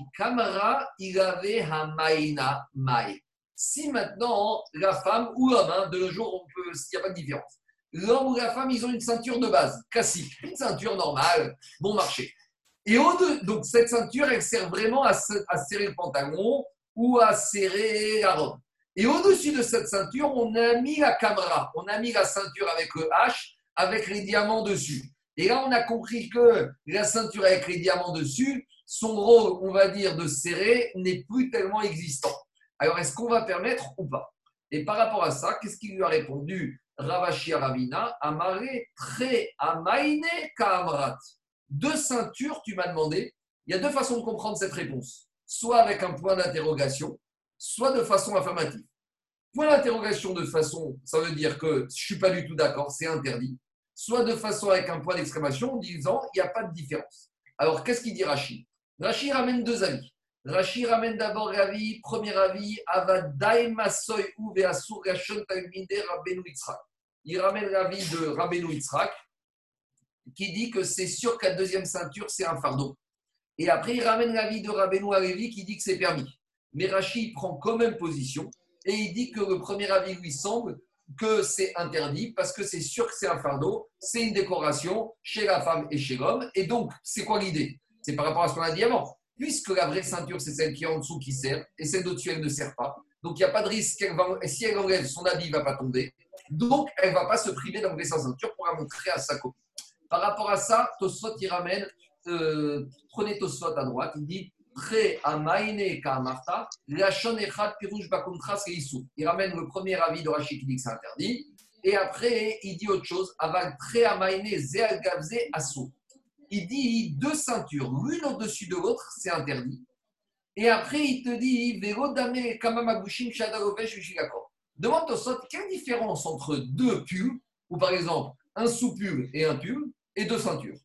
Si maintenant la femme ou l'homme, de nos jours, il n'y a pas de différence. L'homme ou la femme, ils ont une ceinture de base, classique, une ceinture normale, bon marché. Et au donc cette ceinture, elle sert vraiment à serrer le pantalon ou à serrer la robe. Et au-dessus de cette ceinture, on a mis la caméra, on a mis la ceinture avec le H, avec les diamants dessus. Et là, on a compris que la ceinture avec les diamants dessus, son rôle, on va dire, de serrer n'est plus tellement existant. Alors, est-ce qu'on va permettre ou pas? Et par rapport à ça, qu'est-ce qu'il lui a répondu Ravashi Ravina, Amare Tre Amaine Kamrat. Deux ceintures, tu m'as demandé. Il y a deux façons de comprendre cette réponse. Soit avec un point d'interrogation, soit de façon affirmative. Point d'interrogation de façon, ça veut dire que je ne suis pas du tout d'accord, c'est interdit. Soit de façon avec un point d'exclamation en disant il n'y a pas de différence. Alors, qu'est-ce qu'il dit Rachid Rachid ramène deux avis. Rachid ramène d'abord l'avis, premier avis. Il ramène l'avis de Rabbeinu Yitzhak qui dit que c'est sûr qu'à deuxième ceinture, c'est un fardeau. Et après, il ramène l'avis de Rabbeinu Alevi qui dit que c'est permis. Mais Rachid prend quand même position et il dit que le premier avis lui semble que c'est interdit parce que c'est sûr que c'est un fardeau, c'est une décoration chez la femme et chez l'homme. Et donc, c'est quoi l'idée? C'est par rapport à ce qu'on a dit avant. Puisque la vraie ceinture, c'est celle qui est en dessous qui sert et celle d'au-dessus, elle ne sert pas. Donc, il n'y a pas de risque qu'elle va, et si elle enlève, son habit ne va pas tomber. Donc, elle ne va pas se priver d'enlever sa ceinture pour la montrer à sa copine. Par rapport à ça, Tosfot, il ramène, euh, prenez Tosfot à droite, il dit Pré amaine ka'amarta, lachon echad pirouj bakontra seisou. Il ramène le premier avis de Rachid qui dit que c'est interdit. Et après, il dit autre chose Aval amaine zeal asou. Il dit deux ceintures, l'une au-dessus de l'autre, c'est interdit. Et après, il te dit Vero dame kamamagushim ushigakor. Demande Tosfot, quelle différence entre deux pulls, ou par exemple un sous-pull et un pull, et deux ceintures?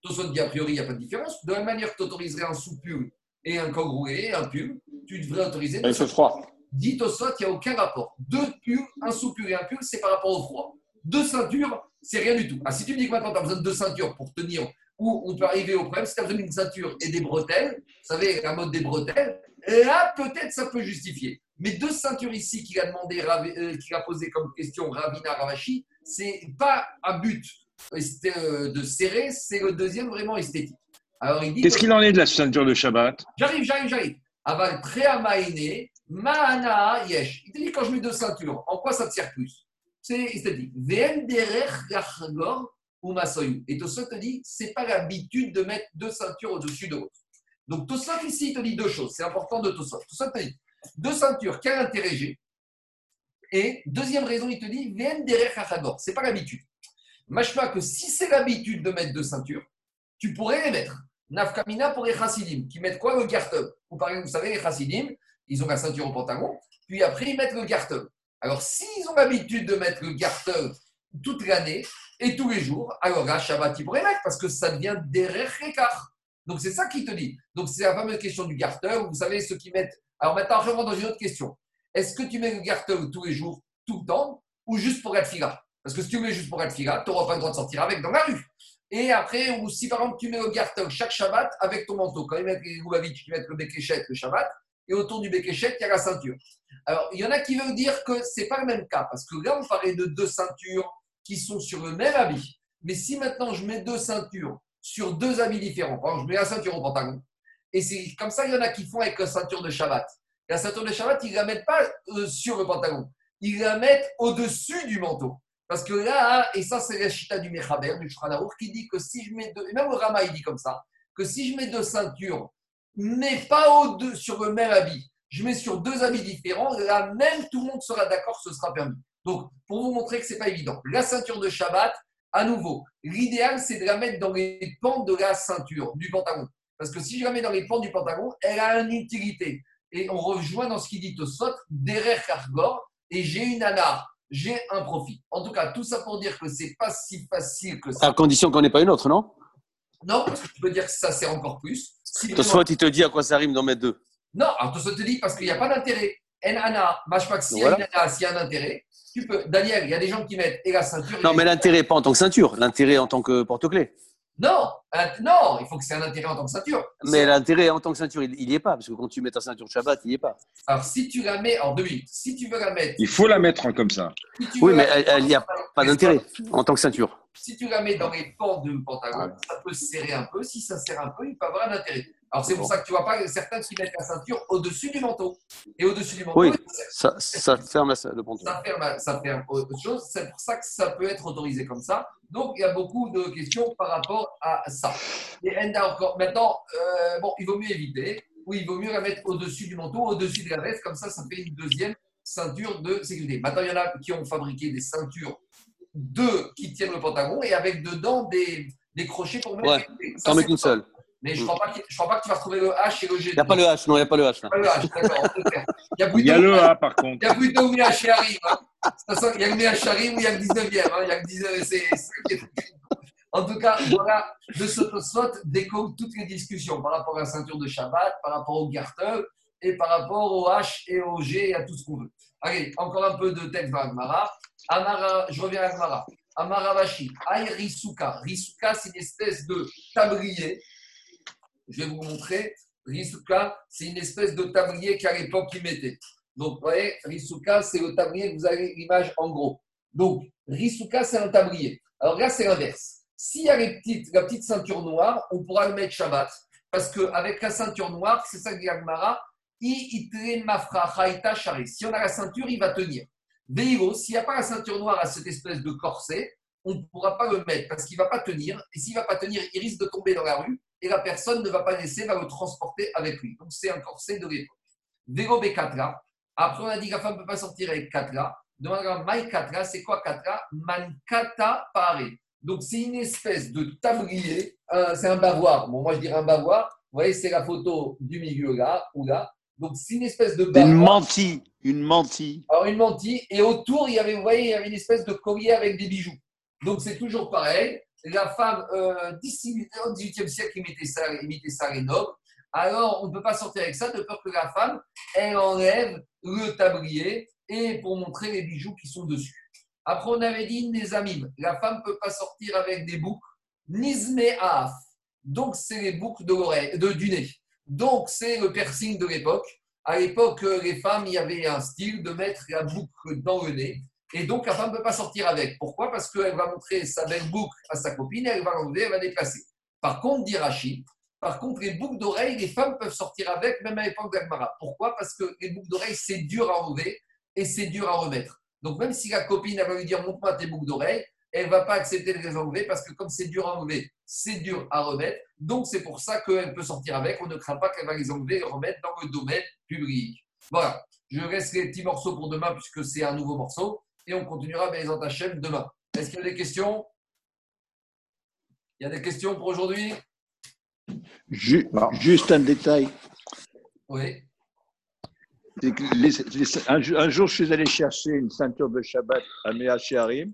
Tosfot dit a priori, il n'y a pas de différence. De la même manière que tu autoriserais un sous-pull et un roulé et un pull, tu devrais autoriser Il fait froid. Dit Tosfot, il n'y a aucun rapport. Deux pulls, un sous-pull et un pull, c'est par rapport au froid. Deux ceintures, c'est rien du tout. Ah, si tu me dis que maintenant tu as besoin de deux ceintures pour tenir, ou on peut arriver au problème, si tu as besoin d'une ceinture et des bretelles, vous savez, la mode des bretelles, là peut-être ça peut justifier. Mais deux ceintures ici qu'il a demandé, euh, qu'il a posé comme question Ravina Ravashi, c'est pas un but euh, de serrer, c'est le deuxième vraiment esthétique. Alors il dit Qu'est-ce qu'il en est de la ceinture de Shabbat? J'arrive, j'arrive, j'arrive. Aval Treamaine, Maana Yesh. Il te dit quand je mets deux ceintures, en quoi ça te sert plus? C'est esthétique. Vn derech gachagor ou masoyu. Et Tosot te dit, c'est pas l'habitude de mettre deux ceintures au-dessus de l'autre. Donc Tosot ici, il te dit deux choses. C'est important de Tosot. Tosot te dit, deux ceintures, quel intérêt j'ai? Et deuxième raison, il te dit, Vn derech gachagor. C'est pas l'habitude. Machma que si c'est l'habitude de mettre deux ceintures, tu pourrais les mettre. Nafkamina pour les chassidim, qui mettent quoi Le par exemple, vous savez, les chassidim, ils ont la ceinture au pantalon, puis après, ils mettent le gartem. Alors, s'ils ont l'habitude de mettre le gartem toute l'année et tous les jours, alors là, Shabbat, ils pourraient mettre, parce que ça devient derrière l'écart. Donc, c'est ça qu'il te dit. Donc, c'est la fameuse question du gartem. Vous savez, ceux qui mettent. Alors, maintenant, on rentre dans une autre question. Est-ce que tu mets le gartem tous les jours, tout le temps, ou juste pour être fila? Parce que si tu mets juste pour être fila, tu n'auras pas le droit de sortir avec dans la rue. Et après, ou si par exemple tu mets le gartel chaque Shabbat avec ton manteau, quand ils mettent les Goubavitch, tu mets le Bekeshet le Shabbat, et autour du Bekeshet, il y a la ceinture. Alors, il y en a qui veulent dire que ce n'est pas le même cas, parce que là, on parlait de deux ceintures qui sont sur le même habit. Mais si maintenant je mets deux ceintures sur deux habits différents, par exemple, je mets la ceinture au pantalon, et c'est comme ça, il y en a qui font avec la ceinture de Shabbat. La ceinture de Shabbat, ils ne la mettent pas euh, sur le pantalon, ils la mettent au-dessus du manteau. Parce que là, et ça c'est la chita du Mechaber, du Shranaour, qui dit que si je mets deux, même le Rama il dit comme ça, que si je mets deux ceintures, mais pas au deux, sur le même habit, je mets sur deux habits différents, là même tout le monde sera d'accord, ce sera permis. Donc, pour vous montrer que ce n'est pas évident, la ceinture de Shabbat, à nouveau, l'idéal c'est de la mettre dans les pans de la ceinture, du pantalon. Parce que si je la mets dans les pans du pantalon, elle a une utilité. Et on rejoint dans ce qu'il dit au sot, derrière Kargor, et j'ai une anar j'ai un profit. En tout cas, tout ça pour dire que c'est pas si facile que ça. À condition qu'on n'ait pas une autre, non? Non, parce que tu peux dire que ça c'est encore plus. Si vraiment- Tosfot, il te dit à quoi ça rime d'en mettre deux. Non, alors tout ça te dit parce qu'il n'y a pas d'intérêt. En ana, mashmak, s'il y a un intérêt, Tu peux. Daniel, il y a des gens qui mettent et la ceinture. Non, mais l'intérêt, pas en tant que ceinture, l'intérêt en tant que porte-clés. Non, un- non, il faut que c'est un intérêt en tant que ceinture. Mais l'intérêt en tant que ceinture, il n'y est pas, parce que quand tu mets ta ceinture Shabbat, il n'y est pas. Alors, si tu la mets en deux minutes, si tu veux la mettre. Il faut la mettre en comme ça. si Oui, mais la- elle- elle y a Pas d'intérêt en tant que ceinture. Si tu la mets dans les pans de pantalon, ça peut se serrer un peu. Si ça serre un peu, il peut avoir un intérêt. Alors, c'est pour ça que tu vois pas certains qui mettent la ceinture au-dessus du manteau. Et au-dessus du manteau, Oui. ça, ferme le pantalon. ça ferme, ça ferme autre chose. C'est pour ça que ça peut être autorisé comme ça. Donc, il y a beaucoup de questions par rapport à ça. Et Enda encore. Maintenant, euh, bon, il vaut mieux éviter. Oui, il vaut mieux la mettre au-dessus du manteau, au-dessus de la veste. Comme ça, ça fait une deuxième ceinture de sécurité. Maintenant, il y en a qui ont fabriqué des ceintures deux qui tiennent le pantalon et avec dedans des, des crochets pour mettre Ouais. Ça, qu'une pas- seule. Mais je ne crois, pas qu'il- je crois pas que tu vas retrouver le H et le G. Il n'y a pas le H, non, il n'y a pas le H. Là. Pas le H, d'accord. Il y a Il a le A par contre. il y a plutôt. Hein. De toute façon, il y a le Mia Sharim ou il y a le 19e. Hein. Il y a le 19e. C'est En tout cas, voilà, de ce découle toutes les discussions par rapport à la ceinture de Shabbat, par rapport au garter et par rapport au H et au G et à tout ce qu'on veut. Allez, encore un peu de texte dans Agmara. Amara, je reviens à Agmara. Amara Vashi, Aïe Risuka. Risuka, c'est une espèce de tablier. Je vais vous montrer. Risuka, c'est une espèce de tablier qu'à l'époque ils mettaient. Donc, vous voyez, Risuka, c'est le tablier, vous avez l'image en gros. Donc, Risuka, c'est un tablier. Alors là, c'est l'inverse. S'il y a la petite ceinture noire, on pourra le mettre Shabbat. Parce qu'avec la ceinture noire, c'est ça que dit Agmara. Si on a la ceinture, il va tenir. Veilo, s'il n'y a pas la ceinture noire à cette espèce de corset, on ne pourra pas le mettre parce qu'il ne va pas tenir. Et s'il ne va pas tenir, il risque de tomber dans la rue et la personne ne va pas laisser, va le transporter avec lui. Donc c'est un corset de l'époque. Vélo B4 Après, on a dit que la femme ne peut pas sortir avec 4 là. Donc, Maï 4 c'est quoi 4 Mankata pare. Donc, c'est une espèce de tablier. euh, c'est un bavoir. Bon, moi, je dirais un bavoir. Vous voyez, c'est la photo du milieu là, ou là. Donc, c'est une espèce de bavoir. Une mantille, une mantille. Alors, une mantille. Et autour, il y avait, vous voyez, il y avait une espèce de collier avec des bijoux. Donc, c'est toujours pareil. La femme, euh, au XVIIIe siècle, imitait ça, imitait ça les nobles. Alors, on ne peut pas sortir avec ça de peur que la femme, elle enlève le tablier et pour montrer les bijoux qui sont dessus. Après, on avait dit des amis. La femme ne peut pas sortir avec des boucles. Nizme'af. Donc, c'est les boucles de l'oreille, de, du nez. Donc, c'est le piercing de l'époque. À l'époque, euh, les femmes, il y avait un style de mettre la boucle dans le nez. Et donc, la femme ne peut pas sortir avec. Pourquoi? Parce qu'elle va montrer sa belle boucle à sa copine, elle va l'enlever, elle va déplacer. Par contre, dit Rachid, par contre, les boucles d'oreilles, les femmes peuvent sortir avec, même à l'époque d'Agmara. Pourquoi? Parce que les boucles d'oreilles, c'est dur à enlever et c'est dur à remettre. Donc, même si la copine elle va lui dire montre-moi tes boucles d'oreilles, elle ne va pas accepter de les enlever parce que comme c'est dur à enlever, c'est dur à remettre. Donc, c'est pour ça qu'elle peut sortir avec. On ne craint pas qu'elle va les enlever et remettre dans le domaine public. Voilà. Je laisse les petits morceaux pour demain puisque c'est un nouveau morceau. Et on continuera les Hachem demain. Est-ce qu'il y a des questions? Il y a des questions pour aujourd'hui? Ju- juste un détail. Oui. Les- les- un, jour- un jour, je suis allé chercher une ceinture de Shabbat à Mea. J'ai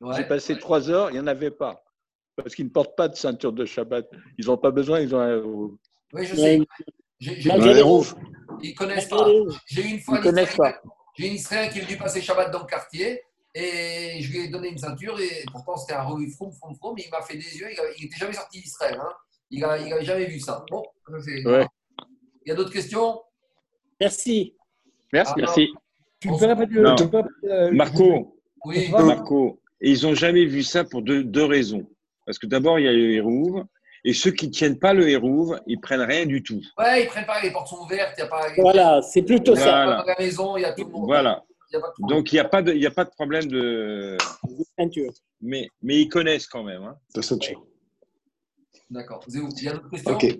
Ouais. passé trois heures, il n'y en avait pas. Parce qu'ils ne portent pas de ceinture de Shabbat. Ils n'ont pas besoin, ils ont un. Oui, je sais. Ils connaissent pas. J'ai une fois Ils connaissent Israélien- J'ai une Israélien qui est venu passer Shabbat dans le quartier et je lui ai donné une ceinture et pourtant c'était un revue froum, froum, froum, mais il m'a fait des yeux, il n'était jamais sorti d'Israël. Hein. Il n'avait jamais vu ça. Bon, Ouais. il y a d'autres questions? Merci. Merci. Ah, Merci. Tu peux répéter Marco, Oui. Marco, et ils n'ont jamais vu ça pour deux, deux raisons. Parce que d'abord, il y a le hérouve, et ceux qui ne tiennent pas le hérouve, ils prennent rien du tout. ouais, ils prennent pas, les portes sont ouvertes, il n'y a pas. Voilà, c'est plutôt il y a ça. Voilà. la maison, il y a tout le monde. Voilà. Il y a pas de problème. Donc, il n'y a, pas de- y a pas de problème de. Ceinture. Mais, mais ils connaissent quand même. hein. De chose. D'accord. Zéou, Il y a d'autres questions Ok.